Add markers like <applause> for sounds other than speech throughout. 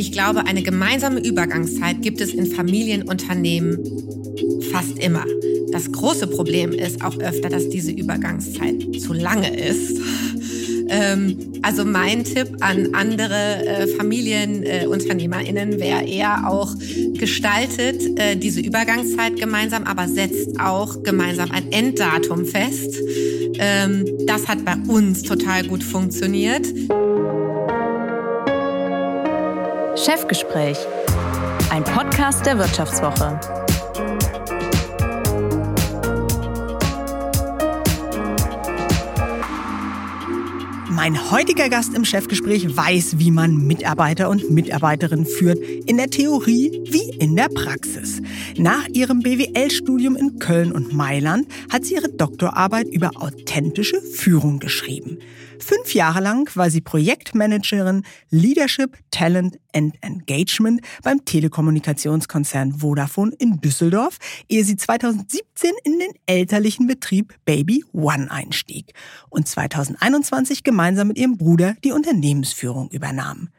Ich glaube, eine gemeinsame Übergangszeit gibt es in Familienunternehmen fast immer. Das große Problem ist auch öfter, dass diese Übergangszeit zu lange ist. <laughs> Ähm, also mein Tipp an andere äh, FamilienunternehmerInnen wäre eher auch gestaltet äh, diese Übergangszeit gemeinsam, aber setzt auch gemeinsam ein Enddatum fest. Ähm, das hat bei uns total gut funktioniert. Chefgespräch, ein Podcast der Wirtschaftswoche. Mein heutiger Gast im Chefgespräch weiß, wie man Mitarbeiter und Mitarbeiterinnen führt, in der Theorie wie in der Praxis. Nach ihrem BWL-Studium in Köln und Mailand hat sie ihre Doktorarbeit über authentische Führung geschrieben. Fünf Jahre lang war sie Projektmanagerin Leadership, Talent and Engagement beim Telekommunikationskonzern Vodafone in Düsseldorf, ehe sie 2017 in den elterlichen Betrieb Baby One einstieg und 2021 gemeinsam mit ihrem Bruder die Unternehmensführung übernahm.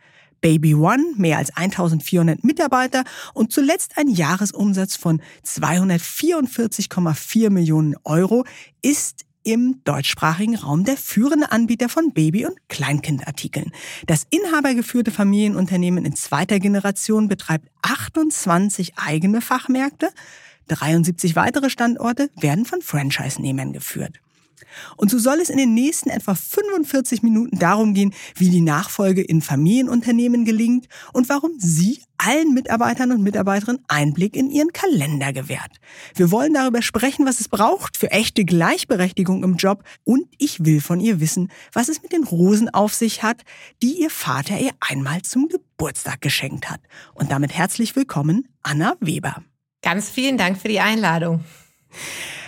Baby One, mehr als 1400 Mitarbeiter und zuletzt ein Jahresumsatz von 244,4 Millionen Euro, ist im deutschsprachigen Raum der führende Anbieter von Baby- und Kleinkindartikeln. Das inhabergeführte Familienunternehmen in zweiter Generation betreibt 28 eigene Fachmärkte. 73 weitere Standorte werden von Franchise-Nehmern geführt. Und so soll es in den nächsten etwa 45 Minuten darum gehen, wie die Nachfolge in Familienunternehmen gelingt und warum Sie allen Mitarbeitern und Mitarbeiterinnen Einblick in ihren Kalender gewährt. Wir wollen darüber sprechen, was es braucht für echte Gleichberechtigung im Job und ich will von ihr wissen, was es mit den Rosen auf sich hat, die ihr Vater ihr einmal zum Geburtstag geschenkt hat. Und damit herzlich willkommen, Anna Weber. Ganz vielen Dank für die Einladung.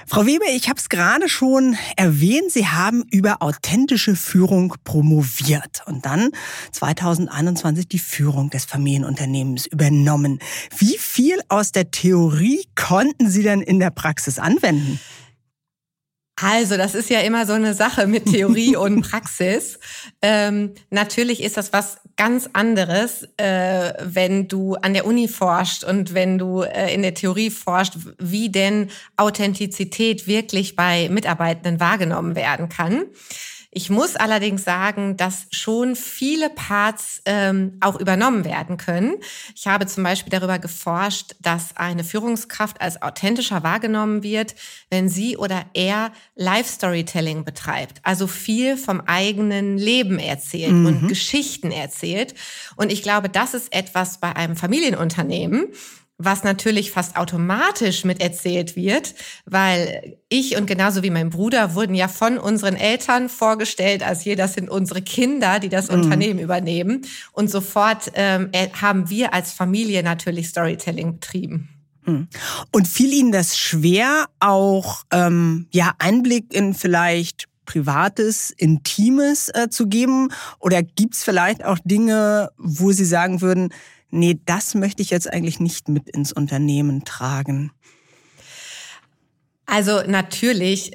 Frau Weber, ich habe es gerade schon erwähnt, Sie haben über authentische Führung promoviert und dann 2021 die Führung des Familienunternehmens übernommen. Wie viel aus der Theorie konnten Sie denn in der Praxis anwenden? Also, das ist ja immer so eine Sache mit Theorie <laughs> und Praxis. Ähm, natürlich ist das was ganz anderes, äh, wenn du an der Uni forscht und wenn du äh, in der Theorie forscht, wie denn Authentizität wirklich bei Mitarbeitenden wahrgenommen werden kann. Ich muss allerdings sagen, dass schon viele Parts ähm, auch übernommen werden können. Ich habe zum Beispiel darüber geforscht, dass eine Führungskraft als authentischer wahrgenommen wird, wenn sie oder er Live-Storytelling betreibt, also viel vom eigenen Leben erzählt mhm. und Geschichten erzählt. Und ich glaube, das ist etwas bei einem Familienunternehmen, was natürlich fast automatisch miterzählt wird, weil ich und genauso wie mein Bruder wurden ja von unseren Eltern vorgestellt, als hier, das sind unsere Kinder, die das mhm. Unternehmen übernehmen. Und sofort ähm, haben wir als Familie natürlich Storytelling betrieben. Mhm. Und fiel Ihnen das schwer, auch ähm, ja Einblick in vielleicht Privates, Intimes äh, zu geben? Oder gibt's vielleicht auch Dinge, wo Sie sagen würden, nee, das möchte ich jetzt eigentlich nicht mit ins Unternehmen tragen? Also natürlich,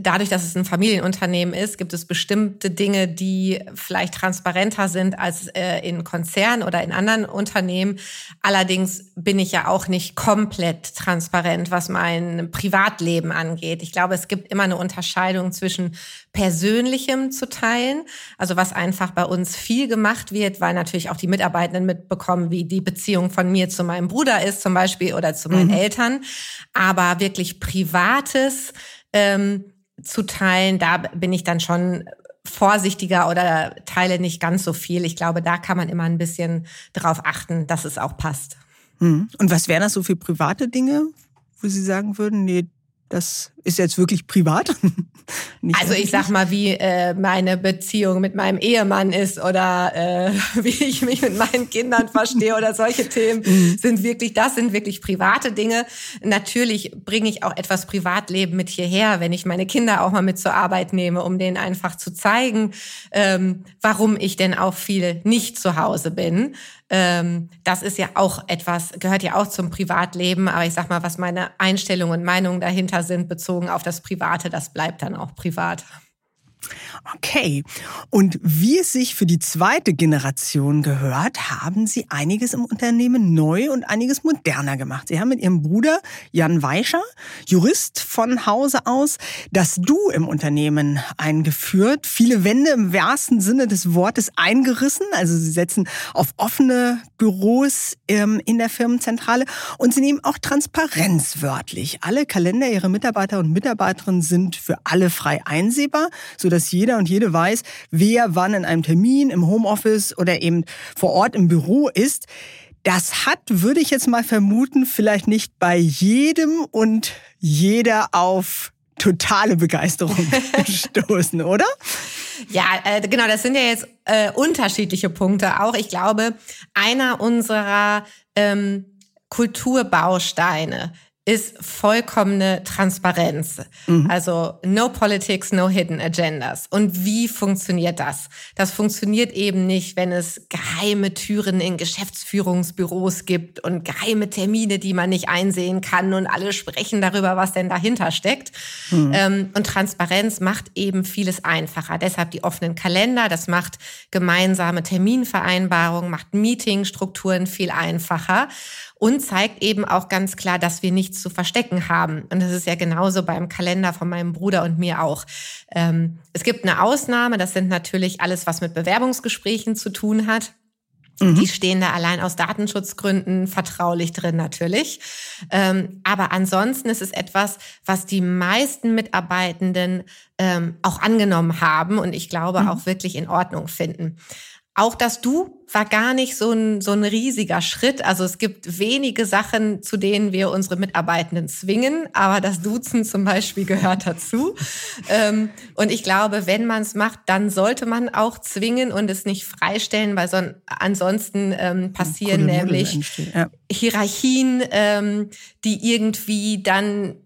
dadurch, dass es ein Familienunternehmen ist, gibt es bestimmte Dinge, die vielleicht transparenter sind als äh, in Konzernen oder in anderen Unternehmen. Allerdings bin ich ja auch nicht komplett transparent, was mein Privatleben angeht. Ich glaube, es gibt immer eine Unterscheidung zwischen Persönlichem zu teilen, also was einfach bei uns viel gemacht wird, weil natürlich auch die Mitarbeitenden mitbekommen, wie die Beziehung von mir zu meinem Bruder ist zum Beispiel oder zu meinen mhm. Eltern. Aber wirklich Privates ähm, zu teilen, da bin ich dann schon vorsichtiger oder teile nicht ganz so viel. Ich glaube, da kann man immer ein bisschen darauf achten, dass es auch passt. Mhm. Und was wären das so für private Dinge, wo Sie sagen würden, nee, das ist jetzt wirklich privat. <laughs> also ich sag mal, wie äh, meine Beziehung mit meinem Ehemann ist oder äh, <laughs> wie ich mich mit meinen Kindern verstehe oder solche Themen <laughs> mhm. sind wirklich, das sind wirklich private Dinge. Natürlich bringe ich auch etwas Privatleben mit hierher, wenn ich meine Kinder auch mal mit zur Arbeit nehme, um denen einfach zu zeigen, ähm, warum ich denn auch viel nicht zu Hause bin. Ähm, das ist ja auch etwas, gehört ja auch zum Privatleben, aber ich sag mal, was meine Einstellungen und Meinungen dahinter sind, bezogen auf das Private, das bleibt dann auch privat. Okay. Und wie es sich für die zweite Generation gehört, haben Sie einiges im Unternehmen neu und einiges moderner gemacht. Sie haben mit Ihrem Bruder Jan Weischer, Jurist von Hause aus, das Du im Unternehmen eingeführt. Viele Wände im wahrsten Sinne des Wortes eingerissen. Also Sie setzen auf offene Büros ähm, in der Firmenzentrale und Sie nehmen auch Transparenz wörtlich. Alle Kalender Ihrer Mitarbeiter und Mitarbeiterinnen sind für alle frei einsehbar, sodass jeder jeder und jede weiß, wer wann in einem Termin, im Homeoffice oder eben vor Ort im Büro ist. Das hat, würde ich jetzt mal vermuten, vielleicht nicht bei jedem und jeder auf totale Begeisterung <laughs> gestoßen, oder? Ja, äh, genau, das sind ja jetzt äh, unterschiedliche Punkte auch. Ich glaube, einer unserer ähm, Kulturbausteine ist vollkommene Transparenz. Mhm. Also no politics, no hidden agendas. Und wie funktioniert das? Das funktioniert eben nicht, wenn es geheime Türen in Geschäftsführungsbüros gibt und geheime Termine, die man nicht einsehen kann und alle sprechen darüber, was denn dahinter steckt. Mhm. Ähm, und Transparenz macht eben vieles einfacher. Deshalb die offenen Kalender, das macht gemeinsame Terminvereinbarungen, macht Meetingstrukturen viel einfacher und zeigt eben auch ganz klar, dass wir nichts zu verstecken haben. Und das ist ja genauso beim Kalender von meinem Bruder und mir auch. Ähm, es gibt eine Ausnahme, das sind natürlich alles, was mit Bewerbungsgesprächen zu tun hat. Mhm. Die stehen da allein aus Datenschutzgründen vertraulich drin natürlich. Ähm, aber ansonsten ist es etwas, was die meisten Mitarbeitenden ähm, auch angenommen haben und ich glaube mhm. auch wirklich in Ordnung finden. Auch das Du war gar nicht so ein, so ein riesiger Schritt. Also es gibt wenige Sachen, zu denen wir unsere Mitarbeitenden zwingen, aber das Duzen zum Beispiel gehört dazu. <laughs> ähm, und ich glaube, wenn man es macht, dann sollte man auch zwingen und es nicht freistellen, weil so, ansonsten ähm, passieren nämlich ja. Hierarchien, ähm, die irgendwie dann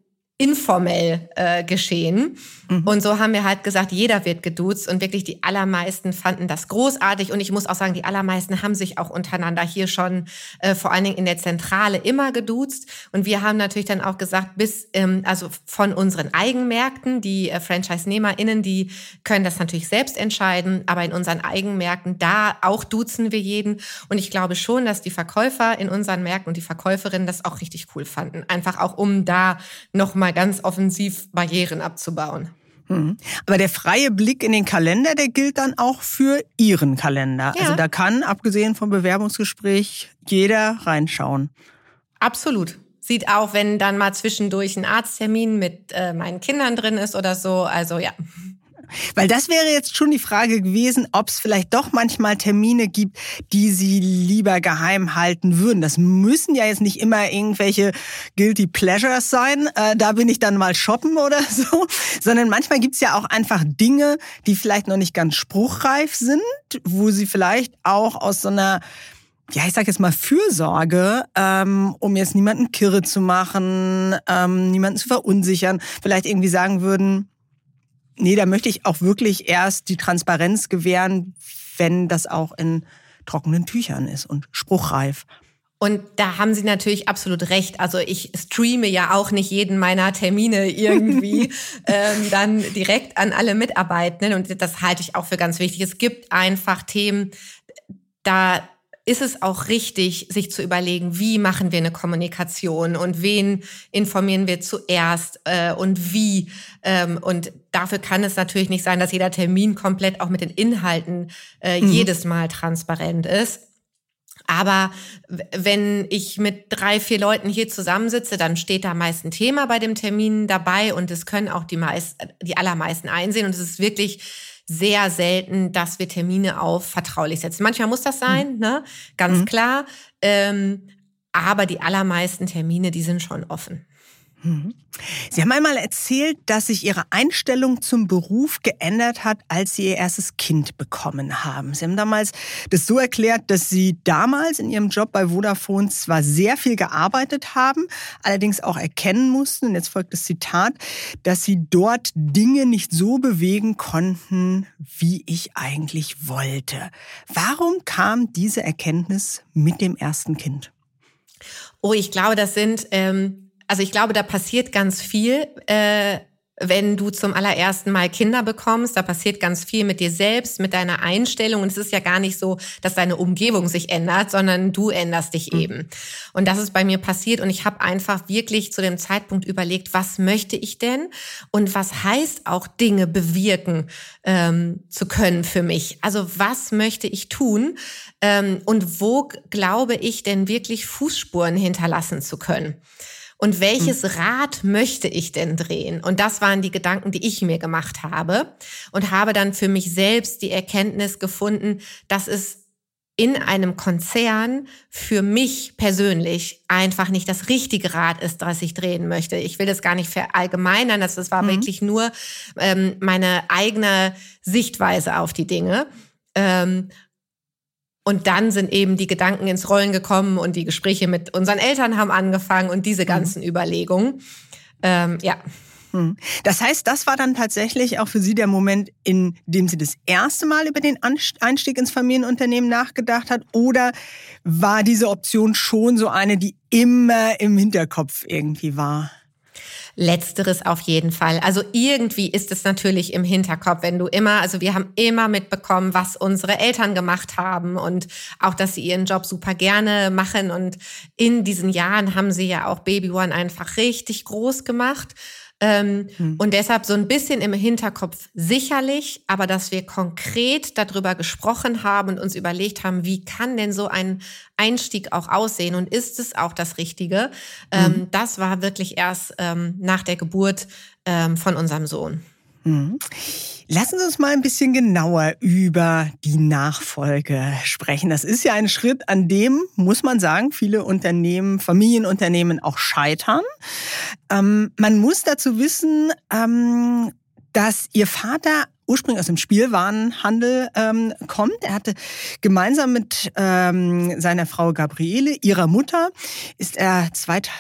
informell äh, geschehen. Mhm. Und so haben wir halt gesagt, jeder wird geduzt und wirklich die allermeisten fanden das großartig. Und ich muss auch sagen, die allermeisten haben sich auch untereinander hier schon äh, vor allen Dingen in der Zentrale immer geduzt. Und wir haben natürlich dann auch gesagt, bis, ähm, also von unseren Eigenmärkten, die äh, Franchise-NehmerInnen, die können das natürlich selbst entscheiden, aber in unseren Eigenmärkten, da auch duzen wir jeden. Und ich glaube schon, dass die Verkäufer in unseren Märkten und die Verkäuferinnen das auch richtig cool fanden. Einfach auch, um da nochmal mal ganz offensiv Barrieren abzubauen. Mhm. Aber der freie Blick in den Kalender, der gilt dann auch für Ihren Kalender. Ja. Also da kann, abgesehen vom Bewerbungsgespräch, jeder reinschauen. Absolut. Sieht auch, wenn dann mal zwischendurch ein Arzttermin mit äh, meinen Kindern drin ist oder so. Also ja. Weil das wäre jetzt schon die Frage gewesen, ob es vielleicht doch manchmal Termine gibt, die Sie lieber geheim halten würden. Das müssen ja jetzt nicht immer irgendwelche Guilty Pleasures sein. Äh, da bin ich dann mal shoppen oder <laughs> so. Sondern manchmal gibt's ja auch einfach Dinge, die vielleicht noch nicht ganz spruchreif sind, wo Sie vielleicht auch aus so einer ja, ich sag jetzt mal Fürsorge, ähm, um jetzt niemanden kirre zu machen, ähm, niemanden zu verunsichern, vielleicht irgendwie sagen würden, Nee, da möchte ich auch wirklich erst die Transparenz gewähren, wenn das auch in trockenen Tüchern ist und spruchreif. Und da haben Sie natürlich absolut recht. Also ich streame ja auch nicht jeden meiner Termine irgendwie <laughs> ähm, dann direkt an alle Mitarbeitenden. Und das halte ich auch für ganz wichtig. Es gibt einfach Themen, da ist es auch richtig, sich zu überlegen, wie machen wir eine Kommunikation und wen informieren wir zuerst äh, und wie. Ähm, und dafür kann es natürlich nicht sein, dass jeder Termin komplett auch mit den Inhalten äh, mhm. jedes Mal transparent ist. Aber wenn ich mit drei, vier Leuten hier zusammensitze, dann steht da meist ein Thema bei dem Termin dabei und es können auch die, meist, die allermeisten einsehen. Und es ist wirklich sehr selten, dass wir Termine auf vertraulich setzen. Manchmal muss das sein, mhm. ne? ganz mhm. klar. Ähm, aber die allermeisten Termine, die sind schon offen. Mhm. Sie haben einmal erzählt, dass sich Ihre Einstellung zum Beruf geändert hat, als Sie Ihr erstes Kind bekommen haben. Sie haben damals das so erklärt, dass Sie damals in Ihrem Job bei Vodafone zwar sehr viel gearbeitet haben, allerdings auch erkennen mussten, und jetzt folgt das Zitat, dass Sie dort Dinge nicht so bewegen konnten, wie ich eigentlich wollte. Warum kam diese Erkenntnis mit dem ersten Kind? Oh, ich glaube, das sind ähm also ich glaube, da passiert ganz viel. Äh, wenn du zum allerersten Mal Kinder bekommst. Da passiert ganz viel mit dir selbst, mit deiner Einstellung. Und es ist ja gar nicht so, dass deine Umgebung sich ändert, sondern du änderst dich mhm. eben. Und das ist bei mir passiert. Und ich habe einfach wirklich zu dem Zeitpunkt überlegt, was möchte ich denn? Und was heißt auch Dinge bewirken ähm, zu können für mich? Also was möchte ich tun? Ähm, und wo glaube ich denn wirklich Fußspuren hinterlassen zu können? Und welches hm. Rad möchte ich denn drehen? Und das waren die Gedanken, die ich mir gemacht habe und habe dann für mich selbst die Erkenntnis gefunden, dass es in einem Konzern für mich persönlich einfach nicht das richtige Rad ist, das ich drehen möchte. Ich will das gar nicht verallgemeinern, das, das war mhm. wirklich nur ähm, meine eigene Sichtweise auf die Dinge. Ähm, und dann sind eben die Gedanken ins Rollen gekommen und die Gespräche mit unseren Eltern haben angefangen und diese mhm. ganzen mhm. Überlegungen. Ähm, ja. Mhm. Das heißt, das war dann tatsächlich auch für Sie der Moment, in dem Sie das erste Mal über den Einstieg ins Familienunternehmen nachgedacht hat? Oder war diese Option schon so eine, die immer im Hinterkopf irgendwie war? Letzteres auf jeden Fall. Also irgendwie ist es natürlich im Hinterkopf, wenn du immer, also wir haben immer mitbekommen, was unsere Eltern gemacht haben und auch, dass sie ihren Job super gerne machen. Und in diesen Jahren haben sie ja auch Baby One einfach richtig groß gemacht. Ähm, hm. Und deshalb so ein bisschen im Hinterkopf sicherlich, aber dass wir konkret darüber gesprochen haben und uns überlegt haben, wie kann denn so ein Einstieg auch aussehen und ist es auch das Richtige? Ähm, hm. Ähm, das war wirklich erst ähm, nach der Geburt ähm, von unserem Sohn. Mhm. Lassen Sie uns mal ein bisschen genauer über die Nachfolge sprechen. Das ist ja ein Schritt, an dem, muss man sagen, viele Unternehmen, Familienunternehmen auch scheitern. Ähm, man muss dazu wissen, ähm, dass Ihr Vater ursprünglich aus dem Spielwarenhandel ähm, kommt. Er hatte gemeinsam mit ähm, seiner Frau Gabriele, ihrer Mutter, ist er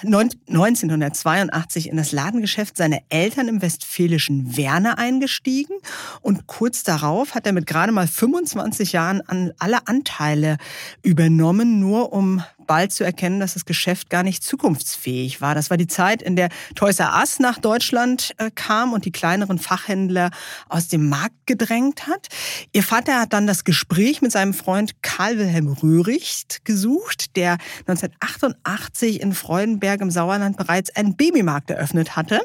1982 in das Ladengeschäft seiner Eltern im westfälischen Werner eingestiegen und kurz darauf hat er mit gerade mal 25 Jahren an alle Anteile übernommen, nur um bald zu erkennen, dass das Geschäft gar nicht zukunftsfähig war. Das war die Zeit, in der Toys R Us nach Deutschland äh, kam und die kleineren Fachhändler aus dem Markt gedrängt hat. Ihr Vater hat dann das Gespräch mit seinem Freund Karl Wilhelm Röhricht gesucht, der 1988 in Freudenberg im Sauerland bereits einen Babymarkt eröffnet hatte.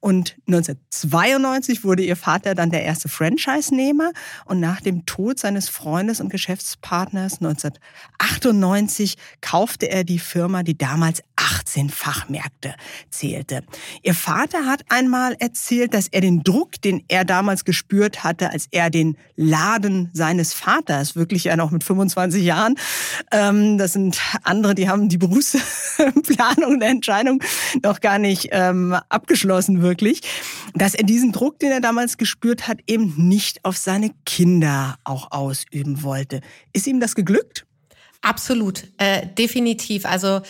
Und 1992 wurde ihr Vater dann der erste Franchise-Nehmer. Und nach dem Tod seines Freundes und Geschäftspartners 1998 kaufte kaufte er die Firma, die damals 18 Fachmärkte zählte. Ihr Vater hat einmal erzählt, dass er den Druck, den er damals gespürt hatte, als er den Laden seines Vaters, wirklich ja noch mit 25 Jahren, ähm, das sind andere, die haben die Berufsplanung der Entscheidung noch gar nicht ähm, abgeschlossen, wirklich, dass er diesen Druck, den er damals gespürt hat, eben nicht auf seine Kinder auch ausüben wollte. Ist ihm das geglückt? Absolut, äh, definitiv. Also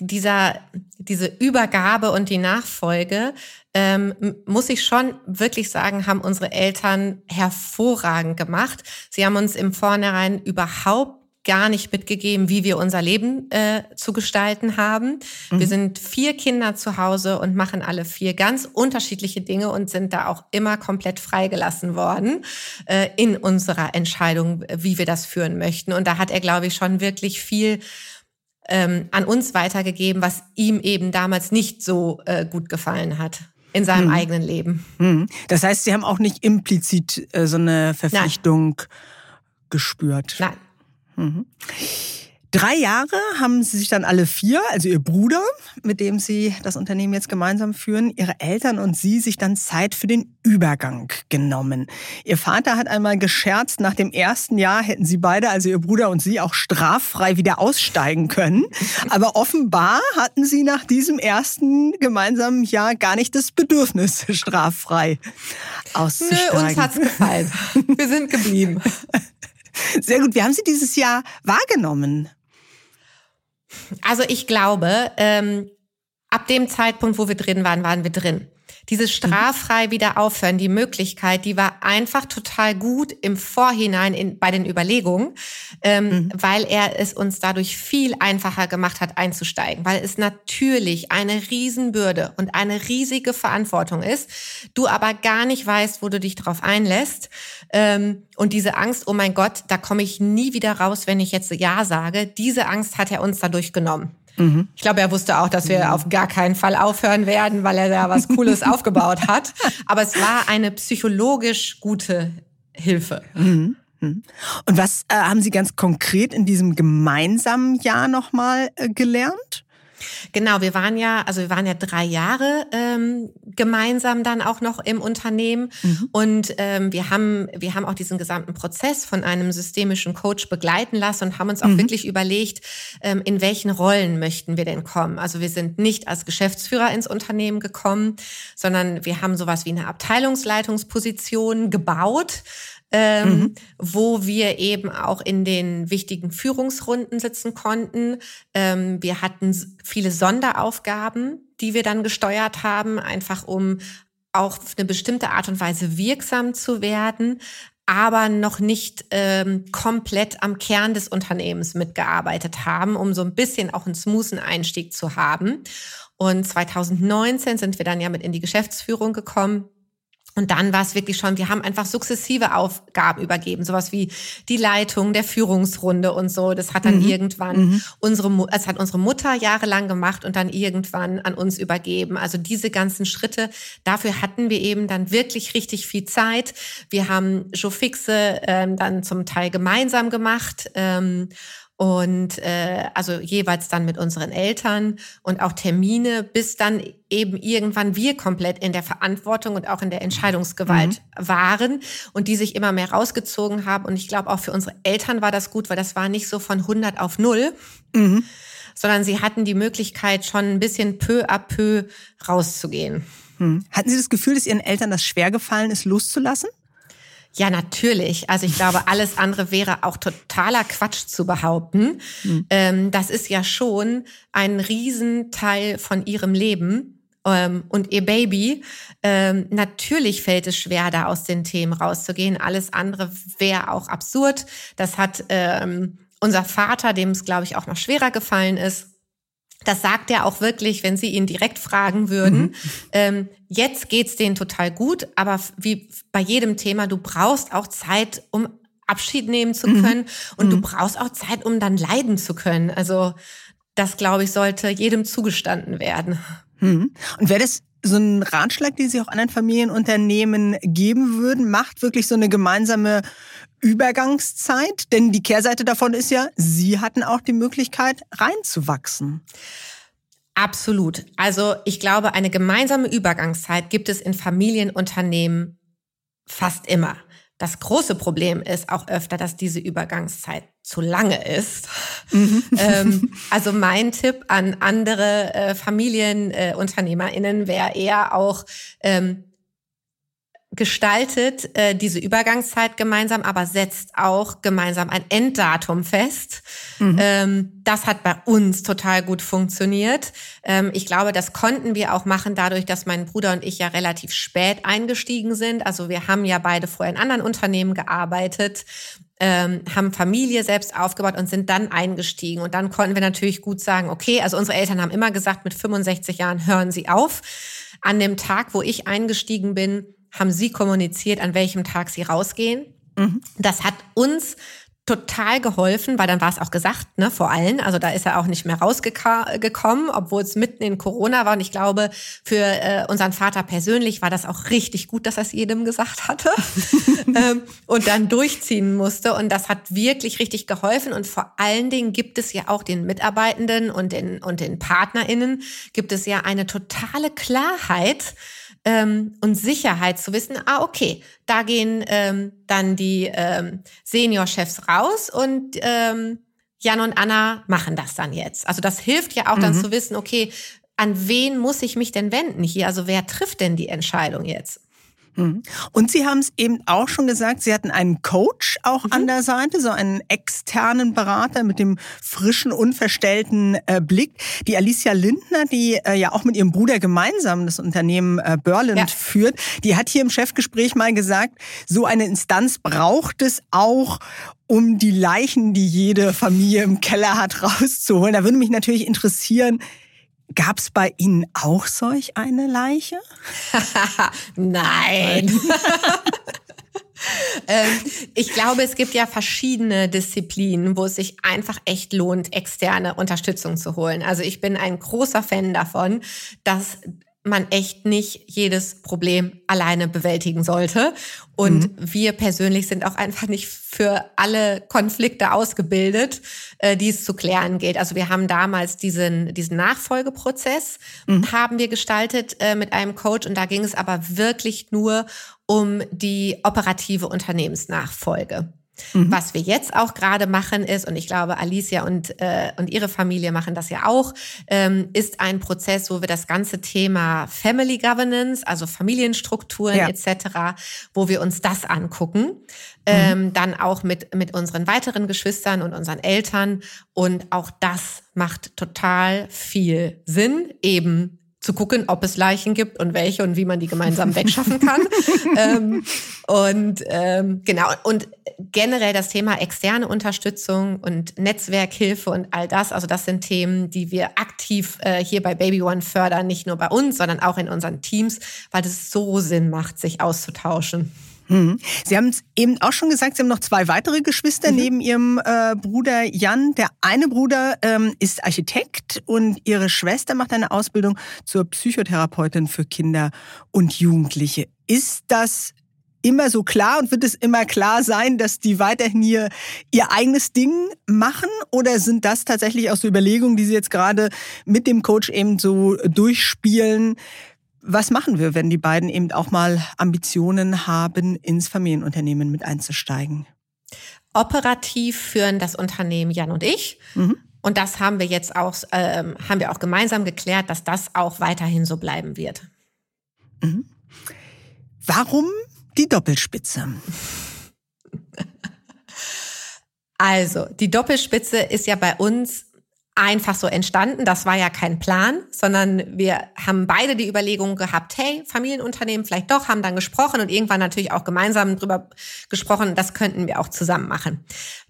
dieser, diese Übergabe und die Nachfolge, ähm, muss ich schon wirklich sagen, haben unsere Eltern hervorragend gemacht. Sie haben uns im Vornherein überhaupt gar nicht mitgegeben, wie wir unser Leben äh, zu gestalten haben. Mhm. Wir sind vier Kinder zu Hause und machen alle vier ganz unterschiedliche Dinge und sind da auch immer komplett freigelassen worden äh, in unserer Entscheidung, wie wir das führen möchten. Und da hat er, glaube ich, schon wirklich viel ähm, an uns weitergegeben, was ihm eben damals nicht so äh, gut gefallen hat in seinem mhm. eigenen Leben. Mhm. Das heißt, Sie haben auch nicht implizit äh, so eine Verpflichtung Nein. gespürt. Nein. Mhm. Drei Jahre haben sie sich dann alle vier, also ihr Bruder, mit dem sie das Unternehmen jetzt gemeinsam führen, ihre Eltern und sie sich dann Zeit für den Übergang genommen. Ihr Vater hat einmal gescherzt, nach dem ersten Jahr hätten sie beide, also ihr Bruder und sie, auch straffrei wieder aussteigen können. Aber offenbar hatten sie nach diesem ersten gemeinsamen Jahr gar nicht das Bedürfnis, <laughs> straffrei auszusteigen. Nö, uns hat's gefallen. Wir sind geblieben. <laughs> Sehr gut. Wie haben Sie dieses Jahr wahrgenommen? Also ich glaube, ähm, ab dem Zeitpunkt, wo wir drin waren, waren wir drin. Dieses straffrei wieder aufhören, die Möglichkeit, die war einfach total gut im Vorhinein in, bei den Überlegungen, ähm, mhm. weil er es uns dadurch viel einfacher gemacht hat, einzusteigen, weil es natürlich eine Riesenbürde und eine riesige Verantwortung ist, du aber gar nicht weißt, wo du dich drauf einlässt. Ähm, und diese Angst, oh mein Gott, da komme ich nie wieder raus, wenn ich jetzt Ja sage, diese Angst hat er uns dadurch genommen. Mhm. Ich glaube, er wusste auch, dass wir mhm. auf gar keinen Fall aufhören werden, weil er da was <laughs> Cooles aufgebaut hat. Aber es war eine psychologisch gute Hilfe. Mhm. mhm. Und was äh, haben Sie ganz konkret in diesem gemeinsamen Jahr nochmal äh, gelernt? Genau, wir waren ja, also wir waren ja drei Jahre ähm, gemeinsam dann auch noch im Unternehmen mhm. und ähm, wir haben wir haben auch diesen gesamten Prozess von einem systemischen Coach begleiten lassen und haben uns auch mhm. wirklich überlegt, ähm, in welchen Rollen möchten wir denn kommen. Also wir sind nicht als Geschäftsführer ins Unternehmen gekommen, sondern wir haben sowas wie eine Abteilungsleitungsposition gebaut ähm, mhm. wo wir eben auch in den wichtigen Führungsrunden sitzen konnten. Ähm, wir hatten viele Sonderaufgaben, die wir dann gesteuert haben, einfach um auch auf eine bestimmte Art und Weise wirksam zu werden, aber noch nicht ähm, komplett am Kern des Unternehmens mitgearbeitet haben, um so ein bisschen auch einen smoothen Einstieg zu haben. Und 2019 sind wir dann ja mit in die Geschäftsführung gekommen und dann war es wirklich schon, wir haben einfach sukzessive Aufgaben übergeben, sowas wie die Leitung der Führungsrunde und so. Das hat dann mhm. irgendwann mhm. unsere, es hat unsere Mutter jahrelang gemacht und dann irgendwann an uns übergeben. Also diese ganzen Schritte, dafür hatten wir eben dann wirklich richtig viel Zeit. Wir haben Joe Fixe ähm, dann zum Teil gemeinsam gemacht. Ähm, und äh, also jeweils dann mit unseren Eltern und auch Termine, bis dann eben irgendwann wir komplett in der Verantwortung und auch in der Entscheidungsgewalt mhm. waren und die sich immer mehr rausgezogen haben. Und ich glaube, auch für unsere Eltern war das gut, weil das war nicht so von 100 auf 0, mhm. sondern sie hatten die Möglichkeit, schon ein bisschen peu à peu rauszugehen. Mhm. Hatten Sie das Gefühl, dass Ihren Eltern das schwer gefallen ist, loszulassen? Ja, natürlich. Also ich glaube, <laughs> alles andere wäre auch totaler Quatsch zu behaupten. Mhm. Ähm, das ist ja schon ein Riesenteil von ihrem Leben ähm, und ihr Baby. Ähm, natürlich fällt es schwer, da aus den Themen rauszugehen. Alles andere wäre auch absurd. Das hat ähm, unser Vater, dem es, glaube ich, auch noch schwerer gefallen ist, das sagt er auch wirklich, wenn Sie ihn direkt fragen würden. Mhm. Ähm, jetzt geht's denen total gut, aber wie bei jedem Thema, du brauchst auch Zeit, um Abschied nehmen zu mhm. können mhm. und du mhm. brauchst auch Zeit, um dann leiden zu können. Also das, glaube ich, sollte jedem zugestanden werden. Mhm. Und wäre das so ein Ratschlag, den Sie auch anderen Familienunternehmen geben würden? Macht wirklich so eine gemeinsame Übergangszeit? Denn die Kehrseite davon ist ja, Sie hatten auch die Möglichkeit, reinzuwachsen. Absolut. Also ich glaube, eine gemeinsame Übergangszeit gibt es in Familienunternehmen fast immer. Das große Problem ist auch öfter, dass diese Übergangszeit zu lange ist. Mhm. <laughs> ähm, also mein Tipp an andere äh, Familienunternehmerinnen äh, wäre eher auch, ähm, gestaltet äh, diese Übergangszeit gemeinsam, aber setzt auch gemeinsam ein Enddatum fest. Mhm. Ähm, das hat bei uns total gut funktioniert. Ähm, ich glaube, das konnten wir auch machen dadurch, dass mein Bruder und ich ja relativ spät eingestiegen sind. Also wir haben ja beide vorher in anderen Unternehmen gearbeitet. Ähm, haben Familie selbst aufgebaut und sind dann eingestiegen. Und dann konnten wir natürlich gut sagen, okay, also unsere Eltern haben immer gesagt, mit 65 Jahren hören sie auf. An dem Tag, wo ich eingestiegen bin, haben sie kommuniziert, an welchem Tag sie rausgehen. Mhm. Das hat uns total geholfen, weil dann war es auch gesagt, ne, vor allen. Also da ist er auch nicht mehr rausgekommen, obwohl es mitten in Corona war. Und ich glaube, für äh, unseren Vater persönlich war das auch richtig gut, dass er es jedem gesagt hatte <laughs> ähm, und dann durchziehen musste. Und das hat wirklich richtig geholfen. Und vor allen Dingen gibt es ja auch den Mitarbeitenden und den, und den PartnerInnen gibt es ja eine totale Klarheit, ähm, und Sicherheit zu wissen, ah, okay, da gehen ähm, dann die ähm, Seniorchefs raus und ähm, Jan und Anna machen das dann jetzt. Also das hilft ja auch mhm. dann zu wissen, okay, an wen muss ich mich denn wenden hier? Also wer trifft denn die Entscheidung jetzt? Mhm. Und Sie haben es eben auch schon gesagt, Sie hatten einen Coach auch mhm. an der Seite, so einen externen Berater mit dem frischen, unverstellten äh, Blick. Die Alicia Lindner, die äh, ja auch mit ihrem Bruder gemeinsam das Unternehmen äh, Berland ja. führt, die hat hier im Chefgespräch mal gesagt, so eine Instanz braucht es auch, um die Leichen, die jede Familie im Keller hat, <laughs> rauszuholen. Da würde mich natürlich interessieren, Gab es bei Ihnen auch solch eine Leiche? <laughs> Nein. <laughs> ähm, ich glaube, es gibt ja verschiedene Disziplinen, wo es sich einfach echt lohnt, externe Unterstützung zu holen. Also ich bin ein großer Fan davon, dass man echt nicht jedes Problem alleine bewältigen sollte. Und mhm. wir persönlich sind auch einfach nicht für alle Konflikte ausgebildet, äh, die es zu klären gilt. Also wir haben damals diesen, diesen Nachfolgeprozess mhm. haben wir gestaltet äh, mit einem Coach und da ging es aber wirklich nur um die operative Unternehmensnachfolge. Mhm. Was wir jetzt auch gerade machen ist, und ich glaube, Alicia und, äh, und ihre Familie machen das ja auch, ähm, ist ein Prozess, wo wir das ganze Thema Family Governance, also Familienstrukturen ja. etc., wo wir uns das angucken. Mhm. Ähm, dann auch mit, mit unseren weiteren Geschwistern und unseren Eltern. Und auch das macht total viel Sinn, eben zu gucken, ob es Leichen gibt und welche und wie man die gemeinsam wegschaffen kann. <laughs> ähm, und ähm, genau, und generell das Thema externe Unterstützung und Netzwerkhilfe und all das, also das sind Themen, die wir aktiv äh, hier bei Baby One fördern, nicht nur bei uns, sondern auch in unseren Teams, weil es so Sinn macht, sich auszutauschen. Mhm. Sie haben es eben auch schon gesagt, Sie haben noch zwei weitere Geschwister mhm. neben Ihrem äh, Bruder Jan. Der eine Bruder ähm, ist Architekt und Ihre Schwester macht eine Ausbildung zur Psychotherapeutin für Kinder und Jugendliche. Ist das immer so klar und wird es immer klar sein, dass die weiterhin hier ihr eigenes Ding machen? Oder sind das tatsächlich auch so Überlegungen, die Sie jetzt gerade mit dem Coach eben so durchspielen? Was machen wir, wenn die beiden eben auch mal Ambitionen haben, ins Familienunternehmen mit einzusteigen? Operativ führen das Unternehmen Jan und ich. Mhm. Und das haben wir jetzt auch, äh, haben wir auch gemeinsam geklärt, dass das auch weiterhin so bleiben wird. Mhm. Warum die Doppelspitze? Also, die Doppelspitze ist ja bei uns einfach so entstanden. Das war ja kein Plan, sondern wir haben beide die Überlegung gehabt, hey, Familienunternehmen vielleicht doch, haben dann gesprochen und irgendwann natürlich auch gemeinsam drüber gesprochen, das könnten wir auch zusammen machen.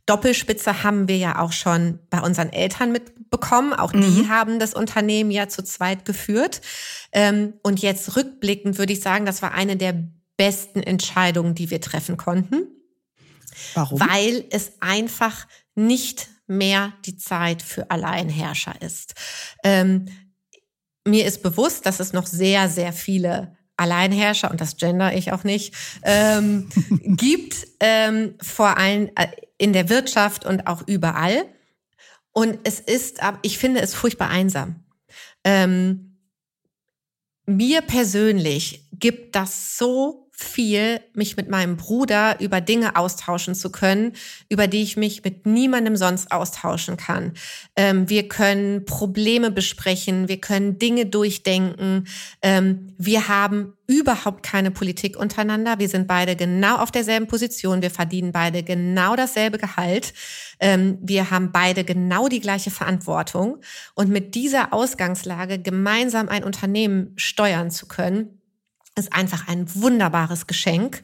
Doppelspitze haben wir ja auch schon bei unseren Eltern mitbekommen. Auch mhm. die haben das Unternehmen ja zu zweit geführt. Ähm, und jetzt rückblickend würde ich sagen, das war eine der besten Entscheidungen, die wir treffen konnten. Warum? Weil es einfach nicht mehr die Zeit für Alleinherrscher ist. Ähm, mir ist bewusst, dass es noch sehr, sehr viele Alleinherrscher, und das gender ich auch nicht, ähm, <laughs> gibt, ähm, vor allem äh, in der Wirtschaft und auch überall. Und es ist, ich finde es furchtbar einsam. Ähm, mir persönlich gibt das so viel, mich mit meinem Bruder über Dinge austauschen zu können, über die ich mich mit niemandem sonst austauschen kann. Ähm, wir können Probleme besprechen, wir können Dinge durchdenken. Ähm, wir haben überhaupt keine Politik untereinander. Wir sind beide genau auf derselben Position. Wir verdienen beide genau dasselbe Gehalt. Ähm, wir haben beide genau die gleiche Verantwortung. Und mit dieser Ausgangslage gemeinsam ein Unternehmen steuern zu können, ist einfach ein wunderbares Geschenk.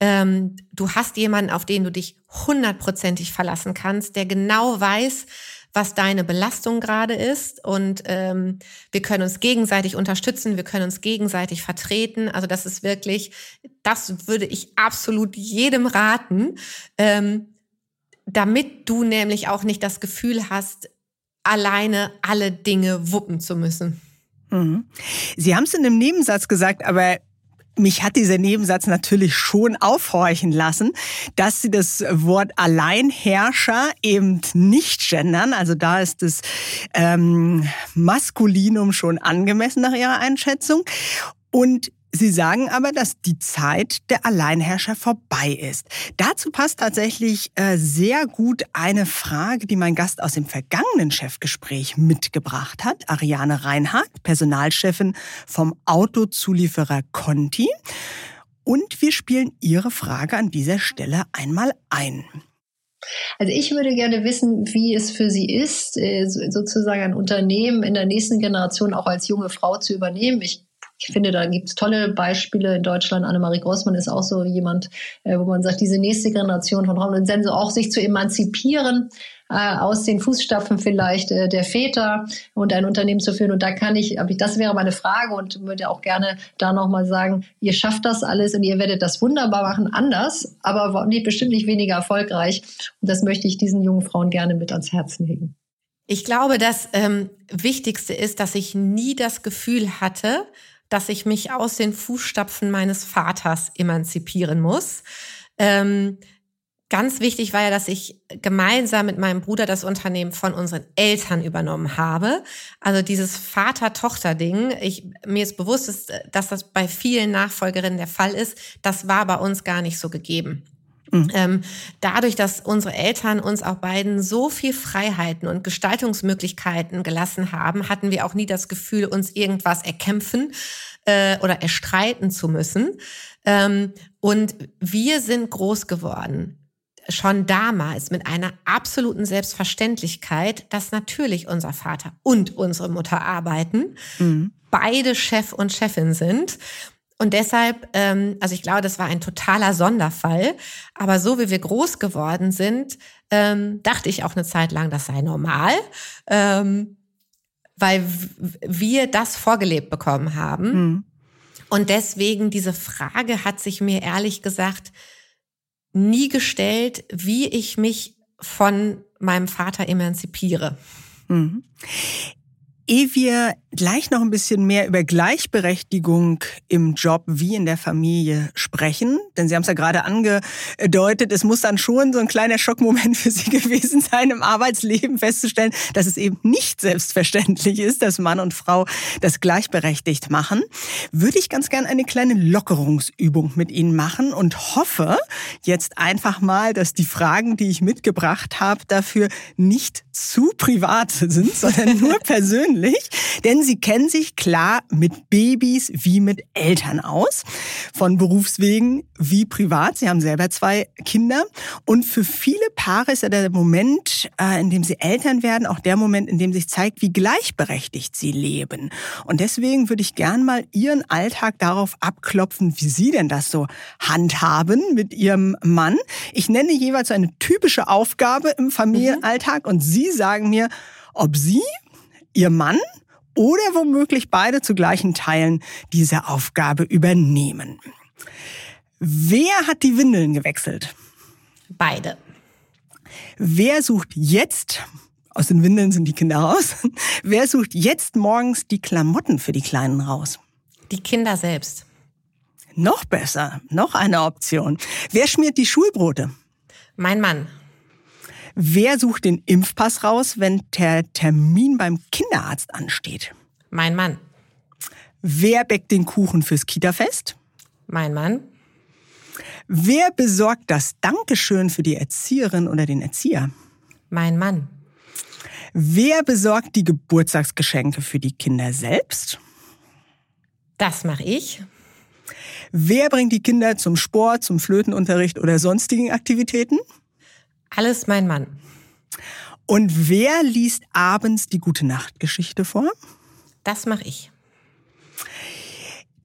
Ähm, du hast jemanden, auf den du dich hundertprozentig verlassen kannst, der genau weiß, was deine Belastung gerade ist. Und ähm, wir können uns gegenseitig unterstützen, wir können uns gegenseitig vertreten. Also das ist wirklich, das würde ich absolut jedem raten, ähm, damit du nämlich auch nicht das Gefühl hast, alleine alle Dinge wuppen zu müssen. Mhm. Sie haben es in einem Nebensatz gesagt, aber mich hat dieser Nebensatz natürlich schon aufhorchen lassen, dass sie das Wort Alleinherrscher eben nicht gendern. Also da ist das ähm, Maskulinum schon angemessen nach ihrer Einschätzung. Und Sie sagen aber, dass die Zeit der Alleinherrscher vorbei ist. Dazu passt tatsächlich äh, sehr gut eine Frage, die mein Gast aus dem vergangenen Chefgespräch mitgebracht hat. Ariane Reinhardt, Personalchefin vom Autozulieferer Conti. und wir spielen Ihre Frage an dieser Stelle einmal ein. Also ich würde gerne wissen, wie es für Sie ist, äh, sozusagen ein Unternehmen in der nächsten Generation auch als junge Frau zu übernehmen. Ich ich finde, da gibt es tolle Beispiele in Deutschland. Annemarie Grossmann ist auch so jemand, äh, wo man sagt, diese nächste Generation von Frauen und Sense auch sich zu emanzipieren äh, aus den Fußstapfen vielleicht äh, der Väter und ein Unternehmen zu führen. Und da kann ich, das wäre meine Frage und würde auch gerne da nochmal sagen, ihr schafft das alles und ihr werdet das wunderbar machen, anders, aber bestimmt nicht weniger erfolgreich. Und das möchte ich diesen jungen Frauen gerne mit ans Herzen legen. Ich glaube, das ähm, Wichtigste ist, dass ich nie das Gefühl hatte, dass ich mich aus den Fußstapfen meines Vaters emanzipieren muss. Ähm, ganz wichtig war ja, dass ich gemeinsam mit meinem Bruder das Unternehmen von unseren Eltern übernommen habe. Also dieses Vater-Tochter-Ding. Ich, mir ist bewusst, dass das bei vielen Nachfolgerinnen der Fall ist. Das war bei uns gar nicht so gegeben. Mhm. Ähm, dadurch, dass unsere Eltern uns auch beiden so viel Freiheiten und Gestaltungsmöglichkeiten gelassen haben, hatten wir auch nie das Gefühl, uns irgendwas erkämpfen äh, oder erstreiten zu müssen. Ähm, und wir sind groß geworden schon damals mit einer absoluten Selbstverständlichkeit, dass natürlich unser Vater und unsere Mutter arbeiten, mhm. beide Chef und Chefin sind und deshalb, ähm, also ich glaube, das war ein totaler Sonderfall. Aber so wie wir groß geworden sind, ähm, dachte ich auch eine Zeit lang, das sei normal, ähm, weil wir das vorgelebt bekommen haben. Mhm. Und deswegen diese Frage hat sich mir ehrlich gesagt nie gestellt, wie ich mich von meinem Vater emanzipiere. Mhm. Ehe wir gleich noch ein bisschen mehr über Gleichberechtigung im Job wie in der Familie sprechen, denn Sie haben es ja gerade angedeutet, es muss dann schon so ein kleiner Schockmoment <laughs> für Sie gewesen sein, im Arbeitsleben festzustellen, dass es eben nicht selbstverständlich ist, dass Mann und Frau das gleichberechtigt machen. Würde ich ganz gern eine kleine Lockerungsübung mit Ihnen machen und hoffe jetzt einfach mal, dass die Fragen, die ich mitgebracht habe, dafür nicht zu privat sind, sondern nur persönlich <laughs> persönlich, denn sie kennen sich klar mit Babys wie mit Eltern aus, von Berufswegen wie privat. Sie haben selber zwei Kinder und für viele Paare ist ja der Moment, äh, in dem sie Eltern werden, auch der Moment, in dem sich zeigt, wie gleichberechtigt sie leben. Und deswegen würde ich gern mal Ihren Alltag darauf abklopfen, wie Sie denn das so handhaben mit Ihrem Mann. Ich nenne jeweils eine typische Aufgabe im Familienalltag und Sie sagen mir, ob Sie Ihr Mann oder womöglich beide zu gleichen Teilen diese Aufgabe übernehmen. Wer hat die Windeln gewechselt? Beide. Wer sucht jetzt, aus den Windeln sind die Kinder raus, <laughs> wer sucht jetzt morgens die Klamotten für die Kleinen raus? Die Kinder selbst. Noch besser, noch eine Option. Wer schmiert die Schulbrote? Mein Mann. Wer sucht den Impfpass raus, wenn der Termin beim Kinderarzt ansteht? Mein Mann. Wer bäckt den Kuchen fürs Kitafest? Mein Mann. Wer besorgt das Dankeschön für die Erzieherin oder den Erzieher? Mein Mann. Wer besorgt die Geburtstagsgeschenke für die Kinder selbst? Das mache ich. Wer bringt die Kinder zum Sport, zum Flötenunterricht oder sonstigen Aktivitäten? Alles mein Mann. Und wer liest abends die gute Nachtgeschichte vor? Das mache ich.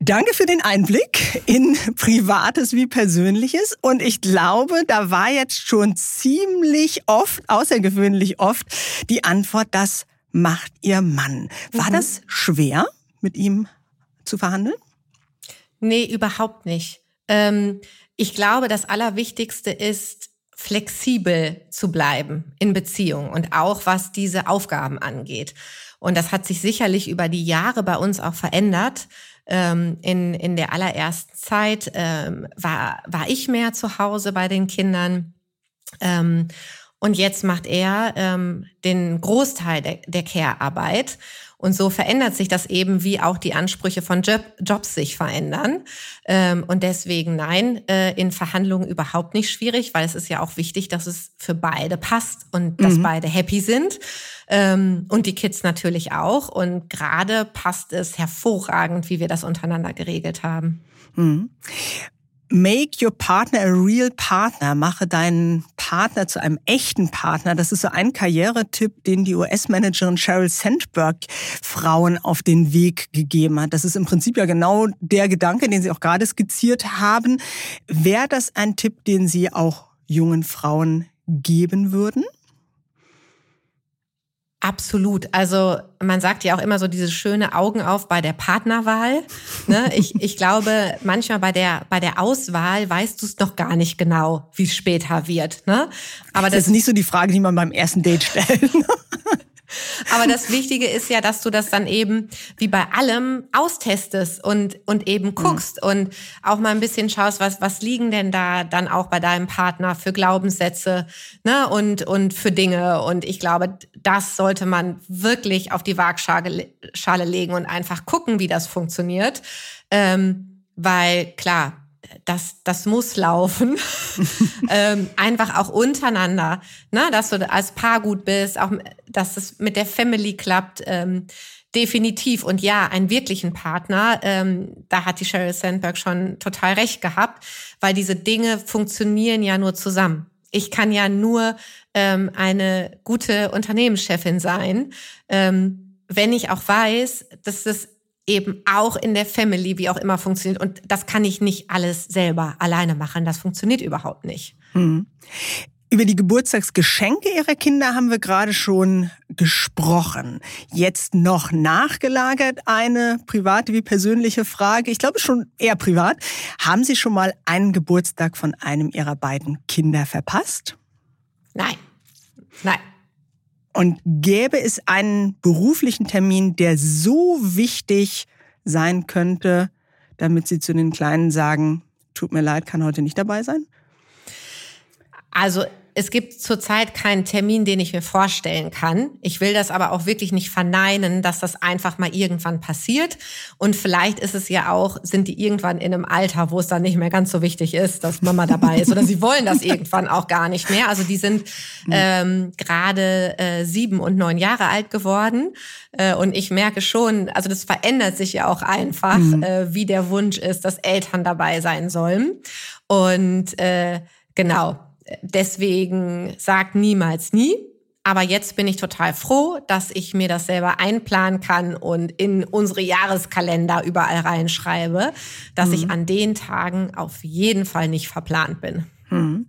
Danke für den Einblick in <laughs> Privates wie Persönliches. Und ich glaube, da war jetzt schon ziemlich oft, außergewöhnlich oft, die Antwort, das macht Ihr Mann. War mhm. das schwer, mit ihm zu verhandeln? Nee, überhaupt nicht. Ähm, ich glaube, das Allerwichtigste ist, flexibel zu bleiben in Beziehung und auch was diese Aufgaben angeht. Und das hat sich sicherlich über die Jahre bei uns auch verändert. Ähm, in, in der allerersten Zeit ähm, war, war ich mehr zu Hause bei den Kindern. Ähm, und jetzt macht er den Großteil der, der Care-Arbeit. Und so verändert sich das eben, wie auch die Ansprüche von Job, Jobs sich verändern. Ähm, und deswegen nein, äh, in Verhandlungen überhaupt nicht schwierig, weil es ist ja auch wichtig, dass es für beide passt und dass mhm. beide happy sind. Ähm, und die Kids natürlich auch. Und gerade passt es hervorragend, wie wir das untereinander geregelt haben. Mhm. Make your partner a real partner. Mache deinen Partner zu einem echten Partner. Das ist so ein Karrieretipp, den die US-Managerin Sheryl Sandberg Frauen auf den Weg gegeben hat. Das ist im Prinzip ja genau der Gedanke, den Sie auch gerade skizziert haben. Wäre das ein Tipp, den Sie auch jungen Frauen geben würden? Absolut. Also man sagt ja auch immer so diese schöne Augen auf bei der Partnerwahl. Ne? Ich, <laughs> ich glaube, manchmal bei der, bei der Auswahl weißt du es noch gar nicht genau, wie es später wird. Ne? Aber das, das ist nicht so die Frage, die man beim ersten Date stellt. Aber das Wichtige ist ja, dass du das dann eben wie bei allem austestest und, und eben guckst mhm. und auch mal ein bisschen schaust, was, was liegen denn da dann auch bei deinem Partner für Glaubenssätze ne, und, und für Dinge. Und ich glaube, das sollte man wirklich auf die Waagschale Schale legen und einfach gucken, wie das funktioniert. Ähm, weil klar, das, das muss laufen. <laughs> ähm, einfach auch untereinander, ne? dass du als Paar gut bist, auch dass es mit der Family klappt. Ähm, definitiv. Und ja, einen wirklichen Partner, ähm, da hat die Sheryl Sandberg schon total recht gehabt, weil diese Dinge funktionieren ja nur zusammen. Ich kann ja nur ähm, eine gute Unternehmenschefin sein, ähm, wenn ich auch weiß, dass das eben auch in der Family, wie auch immer funktioniert. Und das kann ich nicht alles selber alleine machen. Das funktioniert überhaupt nicht. Hm. Über die Geburtstagsgeschenke ihrer Kinder haben wir gerade schon gesprochen. Jetzt noch nachgelagert eine private wie persönliche Frage. Ich glaube schon eher privat. Haben Sie schon mal einen Geburtstag von einem Ihrer beiden Kinder verpasst? Nein. Nein. Und gäbe es einen beruflichen Termin, der so wichtig sein könnte, damit Sie zu den Kleinen sagen, tut mir leid, kann heute nicht dabei sein? Also es gibt zurzeit keinen Termin, den ich mir vorstellen kann. Ich will das aber auch wirklich nicht verneinen, dass das einfach mal irgendwann passiert. Und vielleicht ist es ja auch, sind die irgendwann in einem Alter, wo es dann nicht mehr ganz so wichtig ist, dass Mama dabei ist. Oder sie wollen das irgendwann auch gar nicht mehr. Also die sind hm. ähm, gerade äh, sieben und neun Jahre alt geworden. Äh, und ich merke schon, also das verändert sich ja auch einfach, mhm. äh, wie der Wunsch ist, dass Eltern dabei sein sollen. Und äh, genau, deswegen sag niemals nie. Aber jetzt bin ich total froh, dass ich mir das selber einplanen kann und in unsere Jahreskalender überall reinschreibe, dass mhm. ich an den Tagen auf jeden Fall nicht verplant bin. Hm.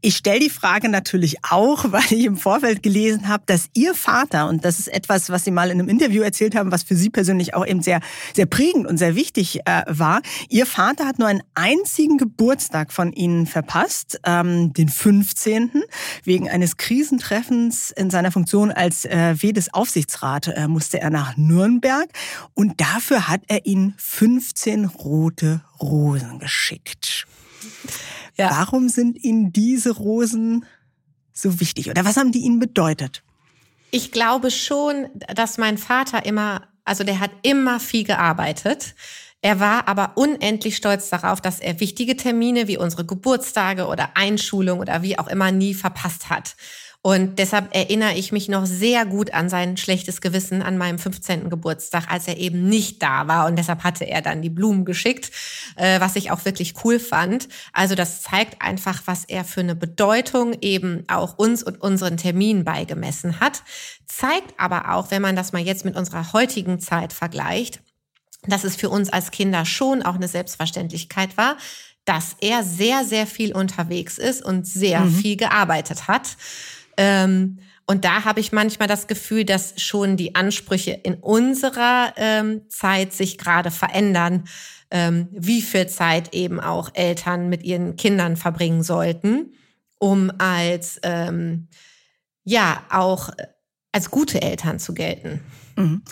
Ich stelle die Frage natürlich auch, <laughs> weil ich im Vorfeld gelesen habe, dass Ihr Vater, und das ist etwas, was Sie mal in einem Interview erzählt haben, was für Sie persönlich auch eben sehr, sehr prägend und sehr wichtig äh, war, Ihr Vater hat nur einen einzigen Geburtstag von Ihnen verpasst, ähm, den 15. Wegen eines Krisentreffens in seiner Funktion als äh, Aufsichtsrat äh, musste er nach Nürnberg und dafür hat er Ihnen 15 rote Rosen geschickt. Ja. Warum sind Ihnen diese Rosen so wichtig oder was haben die Ihnen bedeutet? Ich glaube schon, dass mein Vater immer, also der hat immer viel gearbeitet. Er war aber unendlich stolz darauf, dass er wichtige Termine wie unsere Geburtstage oder Einschulung oder wie auch immer nie verpasst hat. Und deshalb erinnere ich mich noch sehr gut an sein schlechtes Gewissen an meinem 15. Geburtstag, als er eben nicht da war. Und deshalb hatte er dann die Blumen geschickt, äh, was ich auch wirklich cool fand. Also das zeigt einfach, was er für eine Bedeutung eben auch uns und unseren Terminen beigemessen hat. Zeigt aber auch, wenn man das mal jetzt mit unserer heutigen Zeit vergleicht, dass es für uns als Kinder schon auch eine Selbstverständlichkeit war, dass er sehr, sehr viel unterwegs ist und sehr mhm. viel gearbeitet hat. Ähm, und da habe ich manchmal das Gefühl, dass schon die Ansprüche in unserer ähm, Zeit sich gerade verändern, ähm, wie viel Zeit eben auch Eltern mit ihren Kindern verbringen sollten, um als ähm, ja auch als gute Eltern zu gelten. Mhm.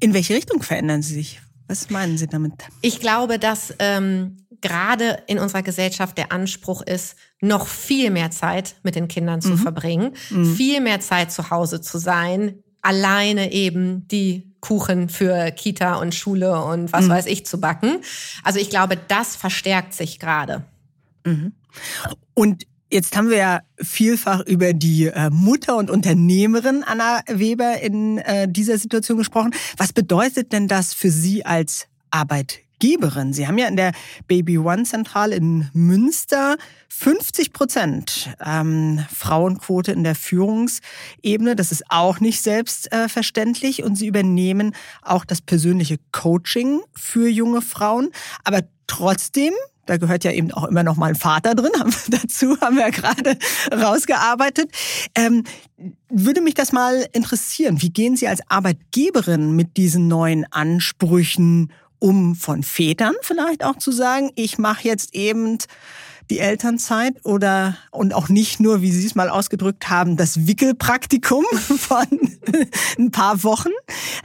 In welche Richtung verändern sie sich? Was meinen Sie damit? Ich glaube, dass ähm, gerade in unserer Gesellschaft der Anspruch ist, noch viel mehr Zeit mit den Kindern zu mhm. verbringen, mhm. viel mehr Zeit zu Hause zu sein, alleine eben die Kuchen für Kita und Schule und was mhm. weiß ich zu backen. Also ich glaube, das verstärkt sich gerade. Mhm. Und Jetzt haben wir ja vielfach über die äh, Mutter und Unternehmerin Anna Weber in äh, dieser Situation gesprochen. Was bedeutet denn das für Sie als Arbeitgeber? Arbeitgeberin. Sie haben ja in der Baby One Zentrale in Münster 50 Prozent ähm, Frauenquote in der Führungsebene. Das ist auch nicht selbstverständlich. Und Sie übernehmen auch das persönliche Coaching für junge Frauen. Aber trotzdem da gehört ja eben auch immer noch mal ein Vater drin. <laughs> Dazu haben wir ja gerade rausgearbeitet. Ähm, würde mich das mal interessieren. Wie gehen Sie als Arbeitgeberin mit diesen neuen Ansprüchen um von Vätern vielleicht auch zu sagen, ich mache jetzt eben die Elternzeit oder und auch nicht nur, wie Sie es mal ausgedrückt haben, das Wickelpraktikum <laughs> von ein paar Wochen.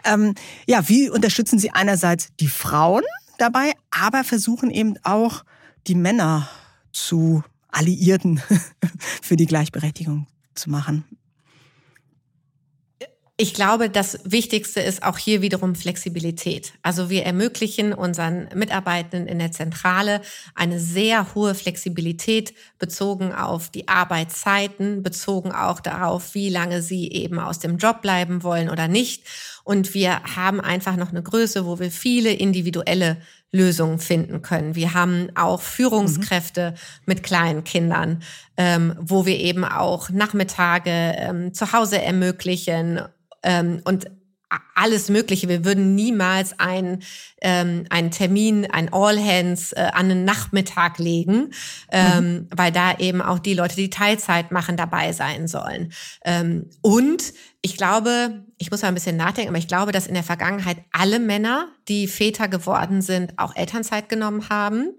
Ähm, ja, wie unterstützen Sie einerseits die Frauen dabei, aber versuchen eben auch die Männer zu Alliierten <laughs> für die Gleichberechtigung zu machen. Ich glaube, das Wichtigste ist auch hier wiederum Flexibilität. Also wir ermöglichen unseren Mitarbeitenden in der Zentrale eine sehr hohe Flexibilität bezogen auf die Arbeitszeiten, bezogen auch darauf, wie lange sie eben aus dem Job bleiben wollen oder nicht. Und wir haben einfach noch eine Größe, wo wir viele individuelle Lösungen finden können. Wir haben auch Führungskräfte mhm. mit kleinen Kindern, ähm, wo wir eben auch Nachmittage ähm, zu Hause ermöglichen ähm, und alles Mögliche. Wir würden niemals einen, ähm, einen Termin, ein All Hands äh, an den Nachmittag legen, ähm, mhm. weil da eben auch die Leute, die Teilzeit machen, dabei sein sollen. Ähm, und ich glaube, ich muss mal ein bisschen nachdenken, aber ich glaube, dass in der Vergangenheit alle Männer, die Väter geworden sind, auch Elternzeit genommen haben.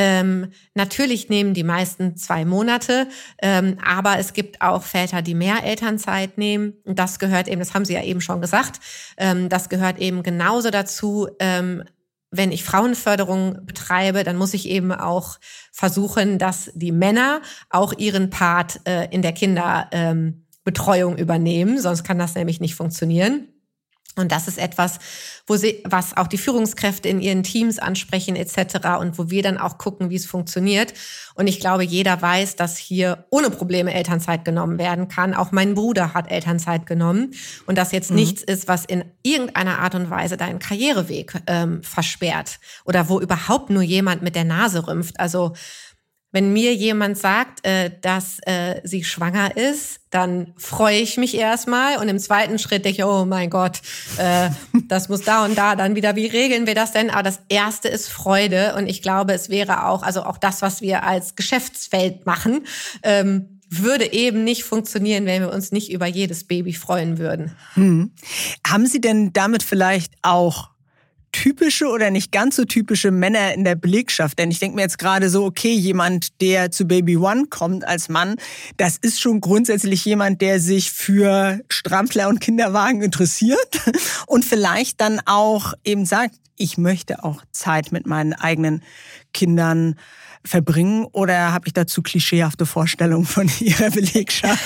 Ähm, natürlich nehmen die meisten zwei Monate, ähm, aber es gibt auch Väter, die mehr Elternzeit nehmen. Und das gehört eben, das haben Sie ja eben schon gesagt, ähm, das gehört eben genauso dazu. Ähm, wenn ich Frauenförderung betreibe, dann muss ich eben auch versuchen, dass die Männer auch ihren Part äh, in der Kinderbetreuung übernehmen, sonst kann das nämlich nicht funktionieren. Und das ist etwas, wo sie, was auch die Führungskräfte in ihren Teams ansprechen etc. und wo wir dann auch gucken, wie es funktioniert. Und ich glaube, jeder weiß, dass hier ohne Probleme Elternzeit genommen werden kann. Auch mein Bruder hat Elternzeit genommen und das jetzt mhm. nichts ist, was in irgendeiner Art und Weise deinen Karriereweg ähm, versperrt oder wo überhaupt nur jemand mit der Nase rümpft. Also wenn mir jemand sagt, äh, dass äh, sie schwanger ist, dann freue ich mich erstmal und im zweiten Schritt denke ich, oh mein Gott, äh, <laughs> das muss da und da dann wieder, wie regeln wir das denn? Aber das erste ist Freude und ich glaube, es wäre auch, also auch das, was wir als Geschäftsfeld machen, ähm, würde eben nicht funktionieren, wenn wir uns nicht über jedes Baby freuen würden. Hm. Haben Sie denn damit vielleicht auch typische oder nicht ganz so typische Männer in der Belegschaft? Denn ich denke mir jetzt gerade so, okay, jemand, der zu Baby One kommt als Mann, das ist schon grundsätzlich jemand, der sich für Strampler und Kinderwagen interessiert <laughs> und vielleicht dann auch eben sagt, ich möchte auch Zeit mit meinen eigenen Kindern verbringen oder habe ich dazu klischeehafte Vorstellungen von <laughs> Ihrer Belegschaft?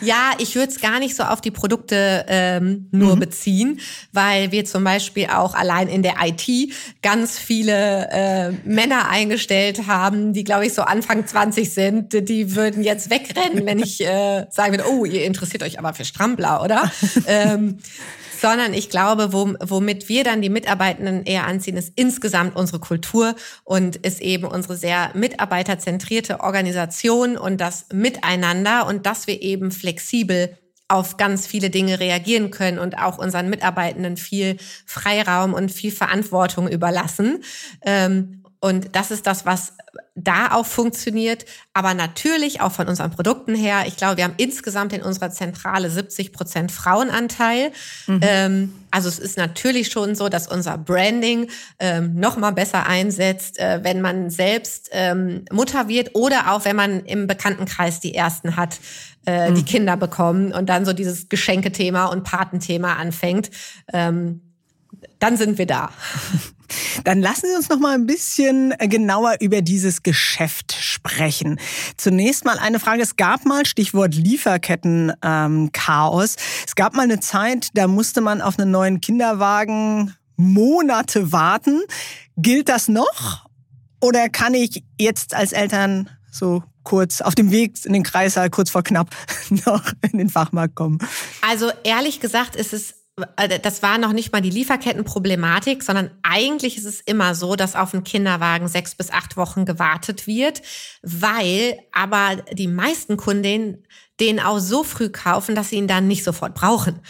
Ja, ich würde es gar nicht so auf die Produkte ähm, nur mhm. beziehen, weil wir zum Beispiel auch allein in der IT ganz viele äh, Männer eingestellt haben, die, glaube ich, so Anfang 20 sind. Die würden jetzt wegrennen, wenn ich äh, sagen würde, oh, ihr interessiert euch aber für Strampler, oder? <laughs> ähm, sondern ich glaube, womit wir dann die Mitarbeitenden eher anziehen, ist insgesamt unsere Kultur und ist eben unsere sehr mitarbeiterzentrierte Organisation und das Miteinander und dass wir eben flexibel auf ganz viele Dinge reagieren können und auch unseren Mitarbeitenden viel Freiraum und viel Verantwortung überlassen. Und das ist das, was da auch funktioniert, aber natürlich auch von unseren Produkten her. Ich glaube, wir haben insgesamt in unserer Zentrale 70 Prozent Frauenanteil. Mhm. Ähm, also es ist natürlich schon so, dass unser Branding ähm, noch mal besser einsetzt, äh, wenn man selbst ähm, Mutter wird oder auch wenn man im Bekanntenkreis die ersten hat, äh, mhm. die Kinder bekommen und dann so dieses Geschenkethema und Patenthema anfängt. Ähm, dann sind wir da. <laughs> Dann lassen Sie uns noch mal ein bisschen genauer über dieses Geschäft sprechen. Zunächst mal eine Frage. Es gab mal, Stichwort Lieferketten-Chaos. Ähm, es gab mal eine Zeit, da musste man auf einen neuen Kinderwagen Monate warten. Gilt das noch? Oder kann ich jetzt als Eltern so kurz auf dem Weg in den Kreissaal, kurz vor knapp, <laughs> noch in den Fachmarkt kommen? Also ehrlich gesagt ist es äh, das war noch nicht mal die Lieferkettenproblematik, sondern eigentlich ist es immer so, dass auf einen Kinderwagen sechs bis acht Wochen gewartet wird, weil aber die meisten Kundinnen den auch so früh kaufen, dass sie ihn dann nicht sofort brauchen.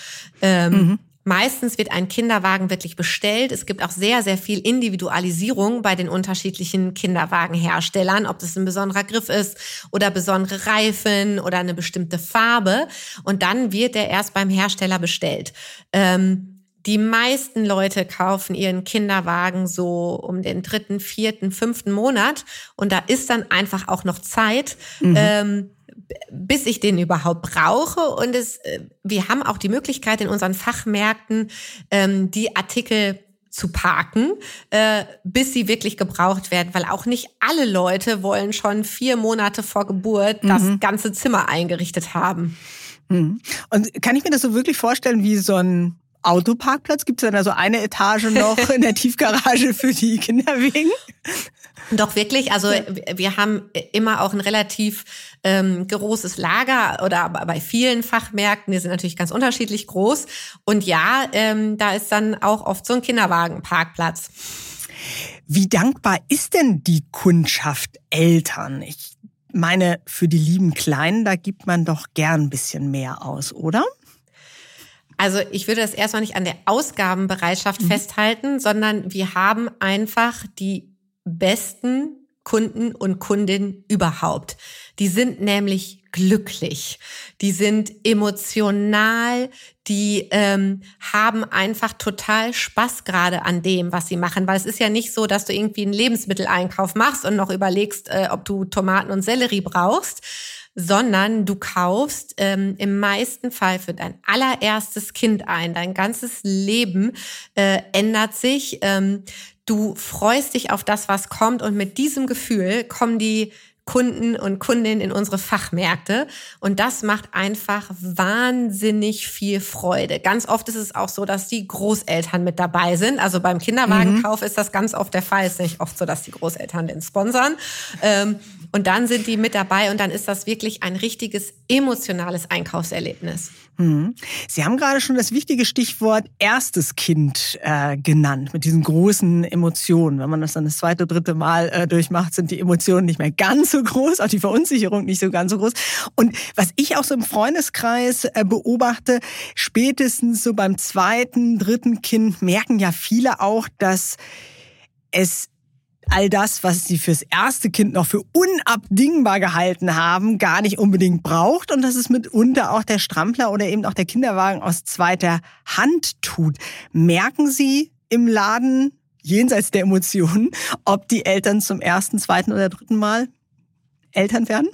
Ähm, mhm. Meistens wird ein Kinderwagen wirklich bestellt. Es gibt auch sehr, sehr viel Individualisierung bei den unterschiedlichen Kinderwagenherstellern, ob das ein besonderer Griff ist oder besondere Reifen oder eine bestimmte Farbe. Und dann wird er erst beim Hersteller bestellt. Ähm, die meisten Leute kaufen ihren Kinderwagen so um den dritten, vierten, fünften Monat. Und da ist dann einfach auch noch Zeit. Mhm. Ähm, bis ich den überhaupt brauche. Und es, äh, wir haben auch die Möglichkeit in unseren Fachmärkten, ähm, die Artikel zu parken, äh, bis sie wirklich gebraucht werden, weil auch nicht alle Leute wollen schon vier Monate vor Geburt mhm. das ganze Zimmer eingerichtet haben. Mhm. Und kann ich mir das so wirklich vorstellen wie so ein Autoparkplatz? Gibt es dann also eine Etage noch <laughs> in der Tiefgarage für die Kinderwegen? Doch wirklich, also ja. wir haben immer auch ein relativ ähm, großes Lager oder bei vielen Fachmärkten, die sind natürlich ganz unterschiedlich groß. Und ja, ähm, da ist dann auch oft so ein Kinderwagenparkplatz. Wie dankbar ist denn die Kundschaft Eltern? Ich meine, für die lieben Kleinen, da gibt man doch gern ein bisschen mehr aus, oder? Also ich würde das erstmal nicht an der Ausgabenbereitschaft mhm. festhalten, sondern wir haben einfach die besten Kunden und Kundinnen überhaupt. Die sind nämlich glücklich, die sind emotional, die ähm, haben einfach total Spaß gerade an dem, was sie machen. Weil es ist ja nicht so, dass du irgendwie einen Lebensmitteleinkauf machst und noch überlegst, äh, ob du Tomaten und Sellerie brauchst, sondern du kaufst ähm, im meisten Fall für dein allererstes Kind ein. Dein ganzes Leben äh, ändert sich. Ähm, du freust dich auf das, was kommt und mit diesem Gefühl kommen die Kunden und Kundinnen in unsere Fachmärkte. Und das macht einfach wahnsinnig viel Freude. Ganz oft ist es auch so, dass die Großeltern mit dabei sind. Also beim Kinderwagenkauf mhm. ist das ganz oft der Fall. Es ist nicht oft so, dass die Großeltern den sponsern. Ähm, und dann sind die mit dabei und dann ist das wirklich ein richtiges emotionales Einkaufserlebnis. Mhm. Sie haben gerade schon das wichtige Stichwort erstes Kind äh, genannt, mit diesen großen Emotionen. Wenn man das dann das zweite, dritte Mal äh, durchmacht, sind die Emotionen nicht mehr ganz so groß, auch die Verunsicherung nicht so ganz so groß. Und was ich auch so im Freundeskreis äh, beobachte, spätestens so beim zweiten, dritten Kind merken ja viele auch, dass es all das, was sie fürs erste Kind noch für unabdingbar gehalten haben, gar nicht unbedingt braucht und dass es mitunter auch der Strampler oder eben auch der Kinderwagen aus zweiter Hand tut. Merken Sie im Laden jenseits der Emotionen, ob die Eltern zum ersten, zweiten oder dritten Mal Eltern werden?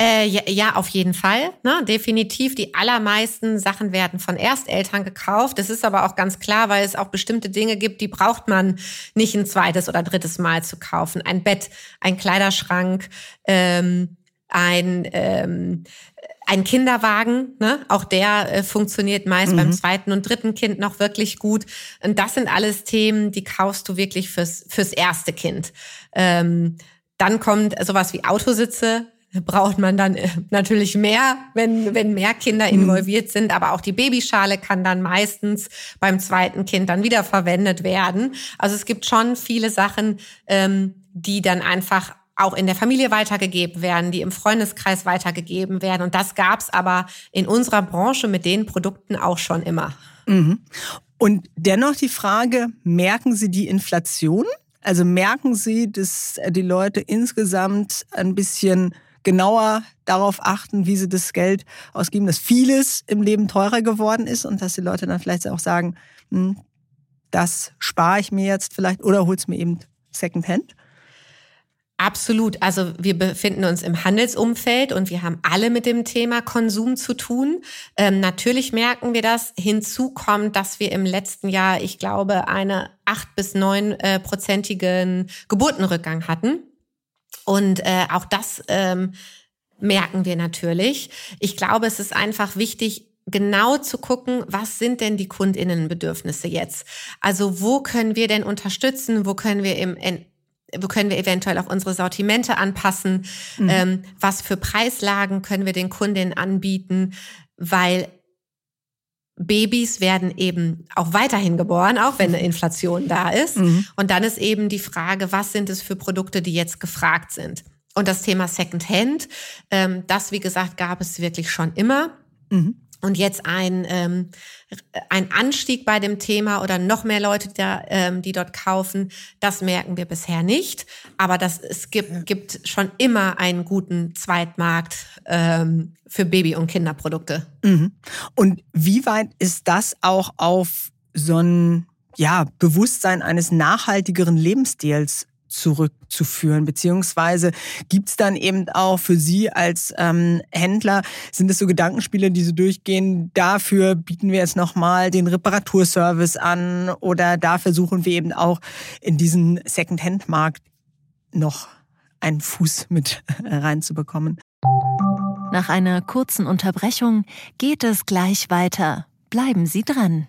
Äh, ja, ja, auf jeden Fall. Ne? Definitiv. Die allermeisten Sachen werden von Ersteltern gekauft. Das ist aber auch ganz klar, weil es auch bestimmte Dinge gibt, die braucht man nicht ein zweites oder drittes Mal zu kaufen. Ein Bett, ein Kleiderschrank, ähm, ein ähm, ein Kinderwagen, ne? auch der äh, funktioniert meist mhm. beim zweiten und dritten Kind noch wirklich gut. Und das sind alles Themen, die kaufst du wirklich fürs, fürs erste Kind. Ähm, dann kommt sowas wie Autositze, braucht man dann äh, natürlich mehr, wenn, wenn mehr Kinder mhm. involviert sind. Aber auch die Babyschale kann dann meistens beim zweiten Kind dann wieder verwendet werden. Also es gibt schon viele Sachen, ähm, die dann einfach auch in der Familie weitergegeben werden, die im Freundeskreis weitergegeben werden. Und das gab's aber in unserer Branche mit den Produkten auch schon immer. Mhm. Und dennoch die Frage, merken Sie die Inflation? Also merken Sie, dass die Leute insgesamt ein bisschen genauer darauf achten, wie sie das Geld ausgeben, dass vieles im Leben teurer geworden ist und dass die Leute dann vielleicht auch sagen, hm, das spare ich mir jetzt vielleicht oder hol's mir eben Secondhand? Absolut. Also wir befinden uns im Handelsumfeld und wir haben alle mit dem Thema Konsum zu tun. Ähm, natürlich merken wir das. Hinzu kommt, dass wir im letzten Jahr, ich glaube, eine acht bis neun äh, prozentigen Geburtenrückgang hatten. Und äh, auch das ähm, merken wir natürlich. Ich glaube, es ist einfach wichtig, genau zu gucken, was sind denn die Kundinnenbedürfnisse jetzt? Also wo können wir denn unterstützen? Wo können wir im können wir eventuell auch unsere Sortimente anpassen? Mhm. Ähm, was für Preislagen können wir den Kundinnen anbieten? Weil Babys werden eben auch weiterhin geboren, auch wenn eine Inflation da ist. Mhm. Und dann ist eben die Frage, was sind es für Produkte, die jetzt gefragt sind? Und das Thema Secondhand, ähm, das, wie gesagt, gab es wirklich schon immer. Mhm. Und jetzt ein, ähm, ein Anstieg bei dem Thema oder noch mehr Leute, die, da, ähm, die dort kaufen, das merken wir bisher nicht. Aber das, es gibt, gibt schon immer einen guten Zweitmarkt ähm, für Baby- und Kinderprodukte. Mhm. Und wie weit ist das auch auf so ein ja, Bewusstsein eines nachhaltigeren Lebensstils zurückzuführen? Beziehungsweise gibt's dann eben auch für Sie als ähm, Händler, sind es so Gedankenspiele, die so durchgehen, dafür bieten wir jetzt nochmal den Reparaturservice an oder da versuchen wir eben auch in diesen Second-Hand-Markt noch einen Fuß mit <laughs> reinzubekommen? Nach einer kurzen Unterbrechung geht es gleich weiter. Bleiben Sie dran.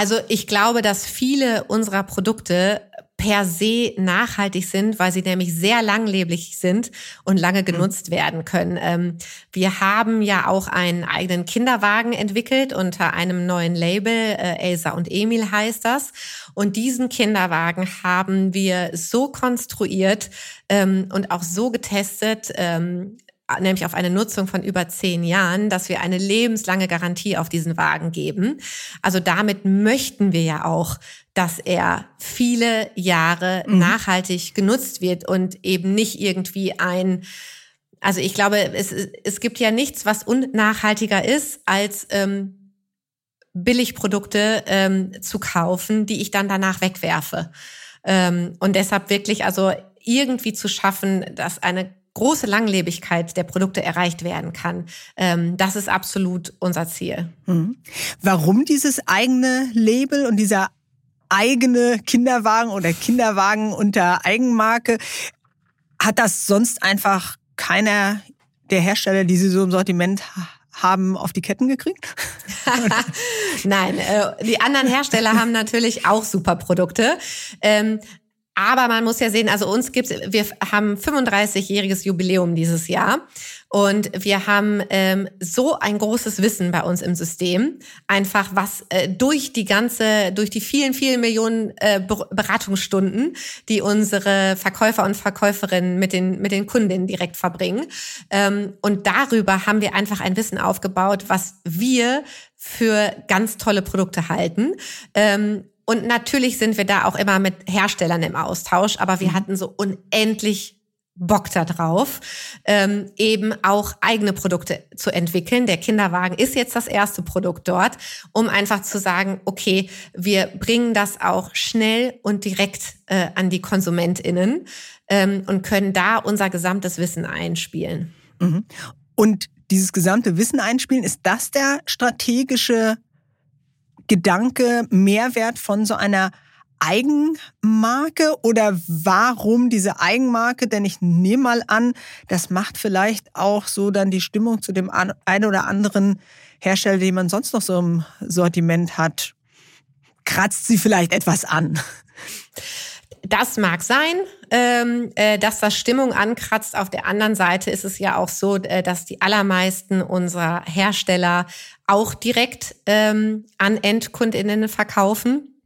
Also ich glaube, dass viele unserer Produkte per se nachhaltig sind, weil sie nämlich sehr langlebig sind und lange mhm. genutzt mhm. werden können. Ähm, wir haben ja auch einen eigenen Kinderwagen entwickelt unter einem neuen Label, äh, Elsa und Emil heißt das. Und diesen Kinderwagen haben wir so konstruiert ähm, und auch so getestet, ähm, nämlich auf eine Nutzung von über zehn Jahren, dass wir eine lebenslange Garantie auf diesen Wagen geben. Also damit möchten wir ja auch, dass er viele Jahre mhm. nachhaltig genutzt wird und eben nicht irgendwie ein also ich glaube, es, es gibt ja nichts, was unnachhaltiger ist, als ähm, Billigprodukte ähm, zu kaufen, die ich dann danach wegwerfe. Ähm, und deshalb wirklich also irgendwie zu schaffen, dass eine große Langlebigkeit der Produkte erreicht werden kann. Ähm, das ist absolut unser Ziel. Mhm. Warum dieses eigene Label und dieser eigene Kinderwagen oder Kinderwagen unter Eigenmarke? Hat das sonst einfach keiner der Hersteller, die Sie so im Sortiment haben auf die Ketten gekriegt? <laughs> <laughs> Nein, äh, die anderen Hersteller haben natürlich auch super Produkte. Ähm, aber man muss ja sehen, also uns gibt's, wir haben 35-jähriges Jubiläum dieses Jahr und wir haben ähm, so ein großes Wissen bei uns im System, einfach was äh, durch die ganze, durch die vielen, vielen Millionen äh, Beratungsstunden, die unsere Verkäufer und Verkäuferinnen mit den mit den Kundinnen direkt verbringen. Ähm, und darüber haben wir einfach ein Wissen aufgebaut, was wir für ganz tolle Produkte halten. Ähm, und natürlich sind wir da auch immer mit Herstellern im Austausch, aber wir mhm. hatten so unendlich Bock da drauf, ähm, eben auch eigene Produkte zu entwickeln. Der Kinderwagen ist jetzt das erste Produkt dort, um einfach zu sagen, okay, wir bringen das auch schnell und direkt äh, an die KonsumentInnen ähm, und können da unser gesamtes Wissen einspielen. Mhm. Und dieses gesamte Wissen einspielen, ist das der strategische Gedanke, Mehrwert von so einer Eigenmarke oder warum diese Eigenmarke? Denn ich nehme mal an, das macht vielleicht auch so dann die Stimmung zu dem einen oder anderen Hersteller, den man sonst noch so im Sortiment hat, kratzt sie vielleicht etwas an. Das mag sein, ähm, äh, dass das Stimmung ankratzt. Auf der anderen Seite ist es ja auch so, äh, dass die allermeisten unserer Hersteller auch direkt ähm, an Endkundinnen verkaufen.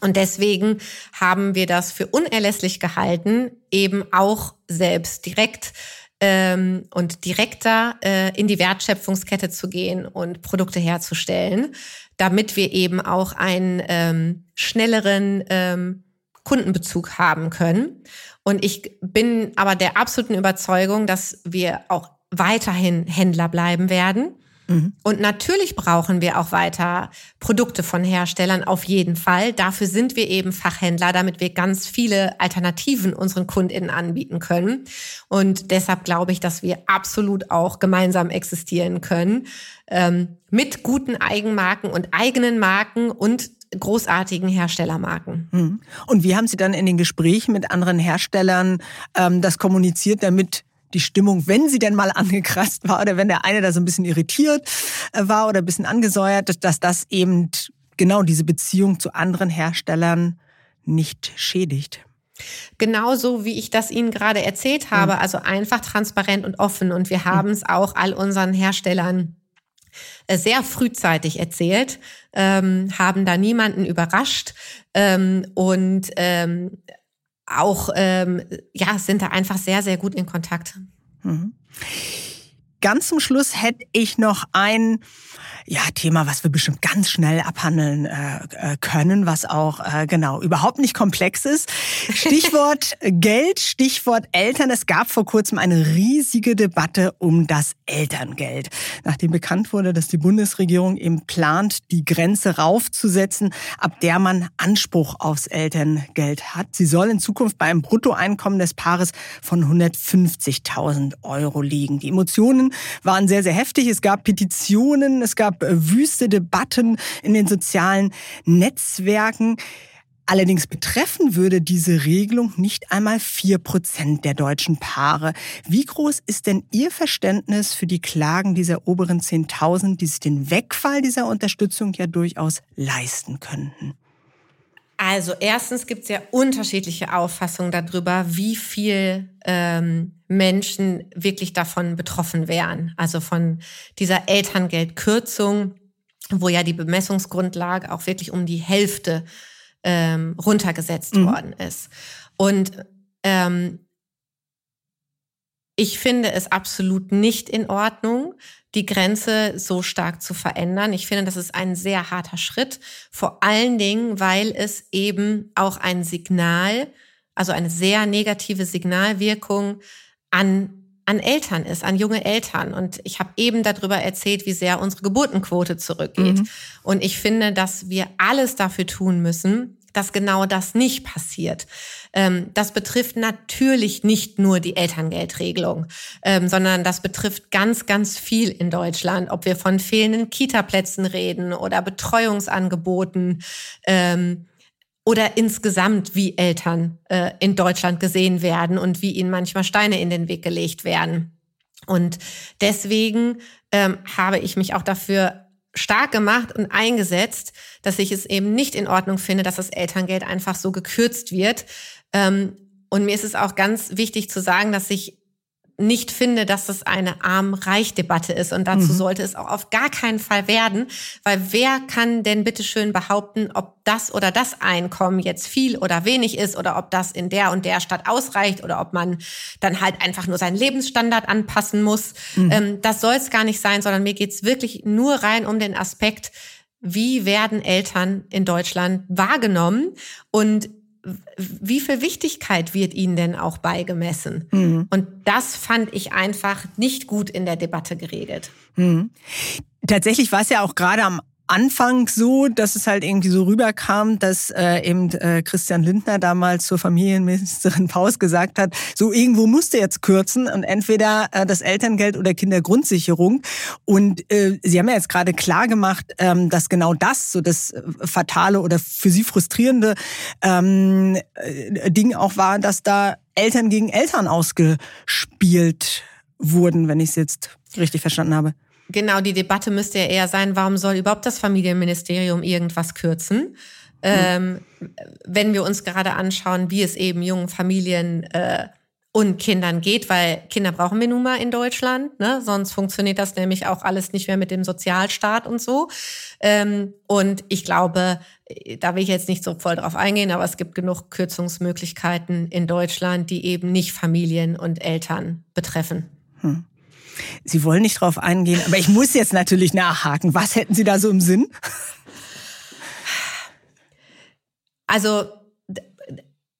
Und deswegen haben wir das für unerlässlich gehalten, eben auch selbst direkt ähm, und direkter äh, in die Wertschöpfungskette zu gehen und Produkte herzustellen, damit wir eben auch einen ähm, schnelleren ähm, Kundenbezug haben können. Und ich bin aber der absoluten Überzeugung, dass wir auch weiterhin Händler bleiben werden Mhm. Und natürlich brauchen wir auch weiter Produkte von Herstellern, auf jeden Fall. Dafür sind wir eben Fachhändler, damit wir ganz viele Alternativen unseren KundInnen anbieten können. Und deshalb glaube ich, dass wir absolut auch gemeinsam existieren können. Ähm, mit guten Eigenmarken und eigenen Marken und großartigen Herstellermarken. Mhm. Und wie haben Sie dann in den Gesprächen mit anderen Herstellern ähm, das kommuniziert, damit die Stimmung, wenn sie denn mal angekratzt war oder wenn der eine da so ein bisschen irritiert äh, war oder ein bisschen angesäuert, dass das eben genau diese Beziehung zu anderen Herstellern nicht schädigt. Genauso wie ich das Ihnen gerade erzählt habe, mhm. also einfach transparent und offen. Und wir haben es auch all unseren Herstellern sehr frühzeitig erzählt, ähm, haben da niemanden überrascht ähm, und ähm, auch ähm, ja sind da einfach sehr sehr gut in Kontakt. Mhm. Ganz zum Schluss hätte ich noch ein ja, Thema, was wir bestimmt ganz schnell abhandeln äh, äh, können, was auch äh, genau überhaupt nicht komplex ist. Stichwort <laughs> Geld, Stichwort Eltern. Es gab vor kurzem eine riesige Debatte um das Elterngeld. Nachdem bekannt wurde, dass die Bundesregierung eben plant, die Grenze raufzusetzen, ab der man Anspruch aufs Elterngeld hat. Sie soll in Zukunft bei einem Bruttoeinkommen des Paares von 150.000 Euro liegen. Die Emotionen waren sehr, sehr heftig. Es gab Petitionen, es gab gab äh, wüste Debatten in den sozialen Netzwerken. Allerdings betreffen würde diese Regelung nicht einmal vier Prozent der deutschen Paare. Wie groß ist denn Ihr Verständnis für die Klagen dieser oberen 10.000, die sich den Wegfall dieser Unterstützung ja durchaus leisten könnten? Also erstens gibt es ja unterschiedliche Auffassungen darüber, wie viel ähm, Menschen wirklich davon betroffen wären. Also von dieser Elterngeldkürzung, wo ja die Bemessungsgrundlage auch wirklich um die Hälfte ähm, runtergesetzt mhm. worden ist. Und ähm, ich finde es absolut nicht in Ordnung, die Grenze so stark zu verändern. Ich finde, das ist ein sehr harter Schritt, vor allen Dingen, weil es eben auch ein Signal, also eine sehr negative Signalwirkung an an Eltern ist, an junge Eltern. Und ich habe eben darüber erzählt, wie sehr unsere Geburtenquote zurückgeht. Mhm. Und ich finde, dass wir alles dafür tun müssen, dass genau das nicht passiert. Ähm, das betrifft natürlich nicht nur die Elterngeldregelung, ähm, sondern das betrifft ganz, ganz viel in Deutschland, ob wir von fehlenden Kitaplätzen reden oder Betreuungsangeboten. Ähm, oder insgesamt, wie Eltern äh, in Deutschland gesehen werden und wie ihnen manchmal Steine in den Weg gelegt werden. Und deswegen ähm, habe ich mich auch dafür stark gemacht und eingesetzt, dass ich es eben nicht in Ordnung finde, dass das Elterngeld einfach so gekürzt wird. Ähm, und mir ist es auch ganz wichtig zu sagen, dass ich nicht finde, dass das eine Arm-Reich-Debatte ist. Und dazu mhm. sollte es auch auf gar keinen Fall werden, weil wer kann denn bitteschön behaupten, ob das oder das Einkommen jetzt viel oder wenig ist oder ob das in der und der Stadt ausreicht oder ob man dann halt einfach nur seinen Lebensstandard anpassen muss. Mhm. Ähm, das soll es gar nicht sein, sondern mir geht's wirklich nur rein um den Aspekt, wie werden Eltern in Deutschland wahrgenommen und wie viel Wichtigkeit wird ihnen denn auch beigemessen? Mhm. Und das fand ich einfach nicht gut in der Debatte geregelt. Mhm. Tatsächlich war es ja auch gerade am Anfang so, dass es halt irgendwie so rüberkam, dass äh, eben äh, Christian Lindner damals zur Familienministerin <laughs> Paus gesagt hat, so irgendwo musste jetzt kürzen und entweder äh, das Elterngeld oder Kindergrundsicherung. Und äh, Sie haben ja jetzt gerade klar gemacht, ähm, dass genau das so das äh, fatale oder für Sie frustrierende ähm, äh, Ding auch war, dass da Eltern gegen Eltern ausgespielt wurden, wenn ich es jetzt richtig verstanden habe. Genau, die Debatte müsste ja eher sein, warum soll überhaupt das Familienministerium irgendwas kürzen? Ähm, wenn wir uns gerade anschauen, wie es eben jungen Familien äh, und Kindern geht, weil Kinder brauchen wir nun mal in Deutschland, ne? sonst funktioniert das nämlich auch alles nicht mehr mit dem Sozialstaat und so. Ähm, und ich glaube, da will ich jetzt nicht so voll drauf eingehen, aber es gibt genug Kürzungsmöglichkeiten in Deutschland, die eben nicht Familien und Eltern betreffen. Hm. Sie wollen nicht drauf eingehen, aber ich muss jetzt natürlich nachhaken. Was hätten Sie da so im Sinn? Also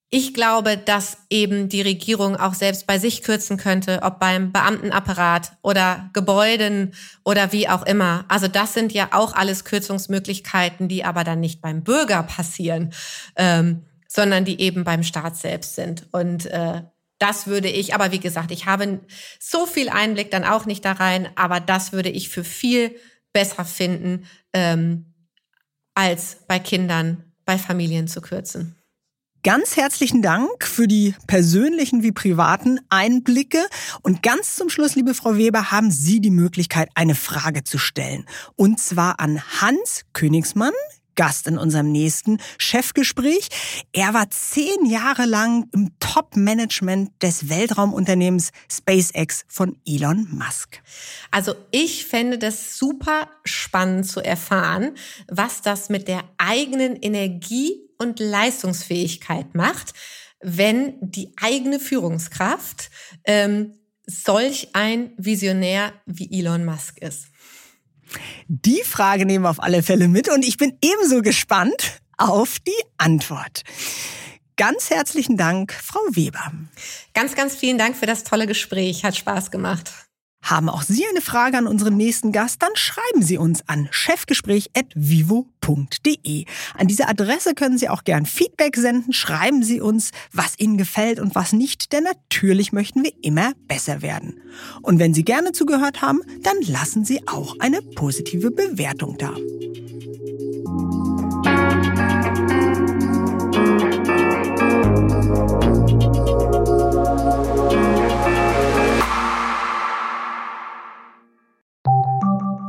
Ich glaube, dass eben die Regierung auch selbst bei sich kürzen könnte, ob beim Beamtenapparat oder Gebäuden oder wie auch immer. Also das sind ja auch alles Kürzungsmöglichkeiten, die aber dann nicht beim Bürger passieren, ähm, sondern die eben beim Staat selbst sind. Und äh, das würde ich, aber wie gesagt, ich habe so viel Einblick dann auch nicht da rein, aber das würde ich für viel besser finden, ähm, als bei Kindern, bei Familien zu kürzen. Ganz herzlichen Dank für die persönlichen wie privaten Einblicke. Und ganz zum Schluss, liebe Frau Weber, haben Sie die Möglichkeit, eine Frage zu stellen. Und zwar an Hans Königsmann, Gast in unserem nächsten Chefgespräch. Er war zehn Jahre lang im Top-Management des Weltraumunternehmens SpaceX von Elon Musk. Also ich fände das super spannend zu erfahren, was das mit der eigenen Energie und Leistungsfähigkeit macht, wenn die eigene Führungskraft ähm, solch ein Visionär wie Elon Musk ist. Die Frage nehmen wir auf alle Fälle mit und ich bin ebenso gespannt auf die Antwort. Ganz herzlichen Dank, Frau Weber. Ganz, ganz vielen Dank für das tolle Gespräch. Hat Spaß gemacht. Haben auch Sie eine Frage an unseren nächsten Gast? Dann schreiben Sie uns an chefgespräch.vivo.de. An diese Adresse können Sie auch gern Feedback senden. Schreiben Sie uns, was Ihnen gefällt und was nicht, denn natürlich möchten wir immer besser werden. Und wenn Sie gerne zugehört haben, dann lassen Sie auch eine positive Bewertung da.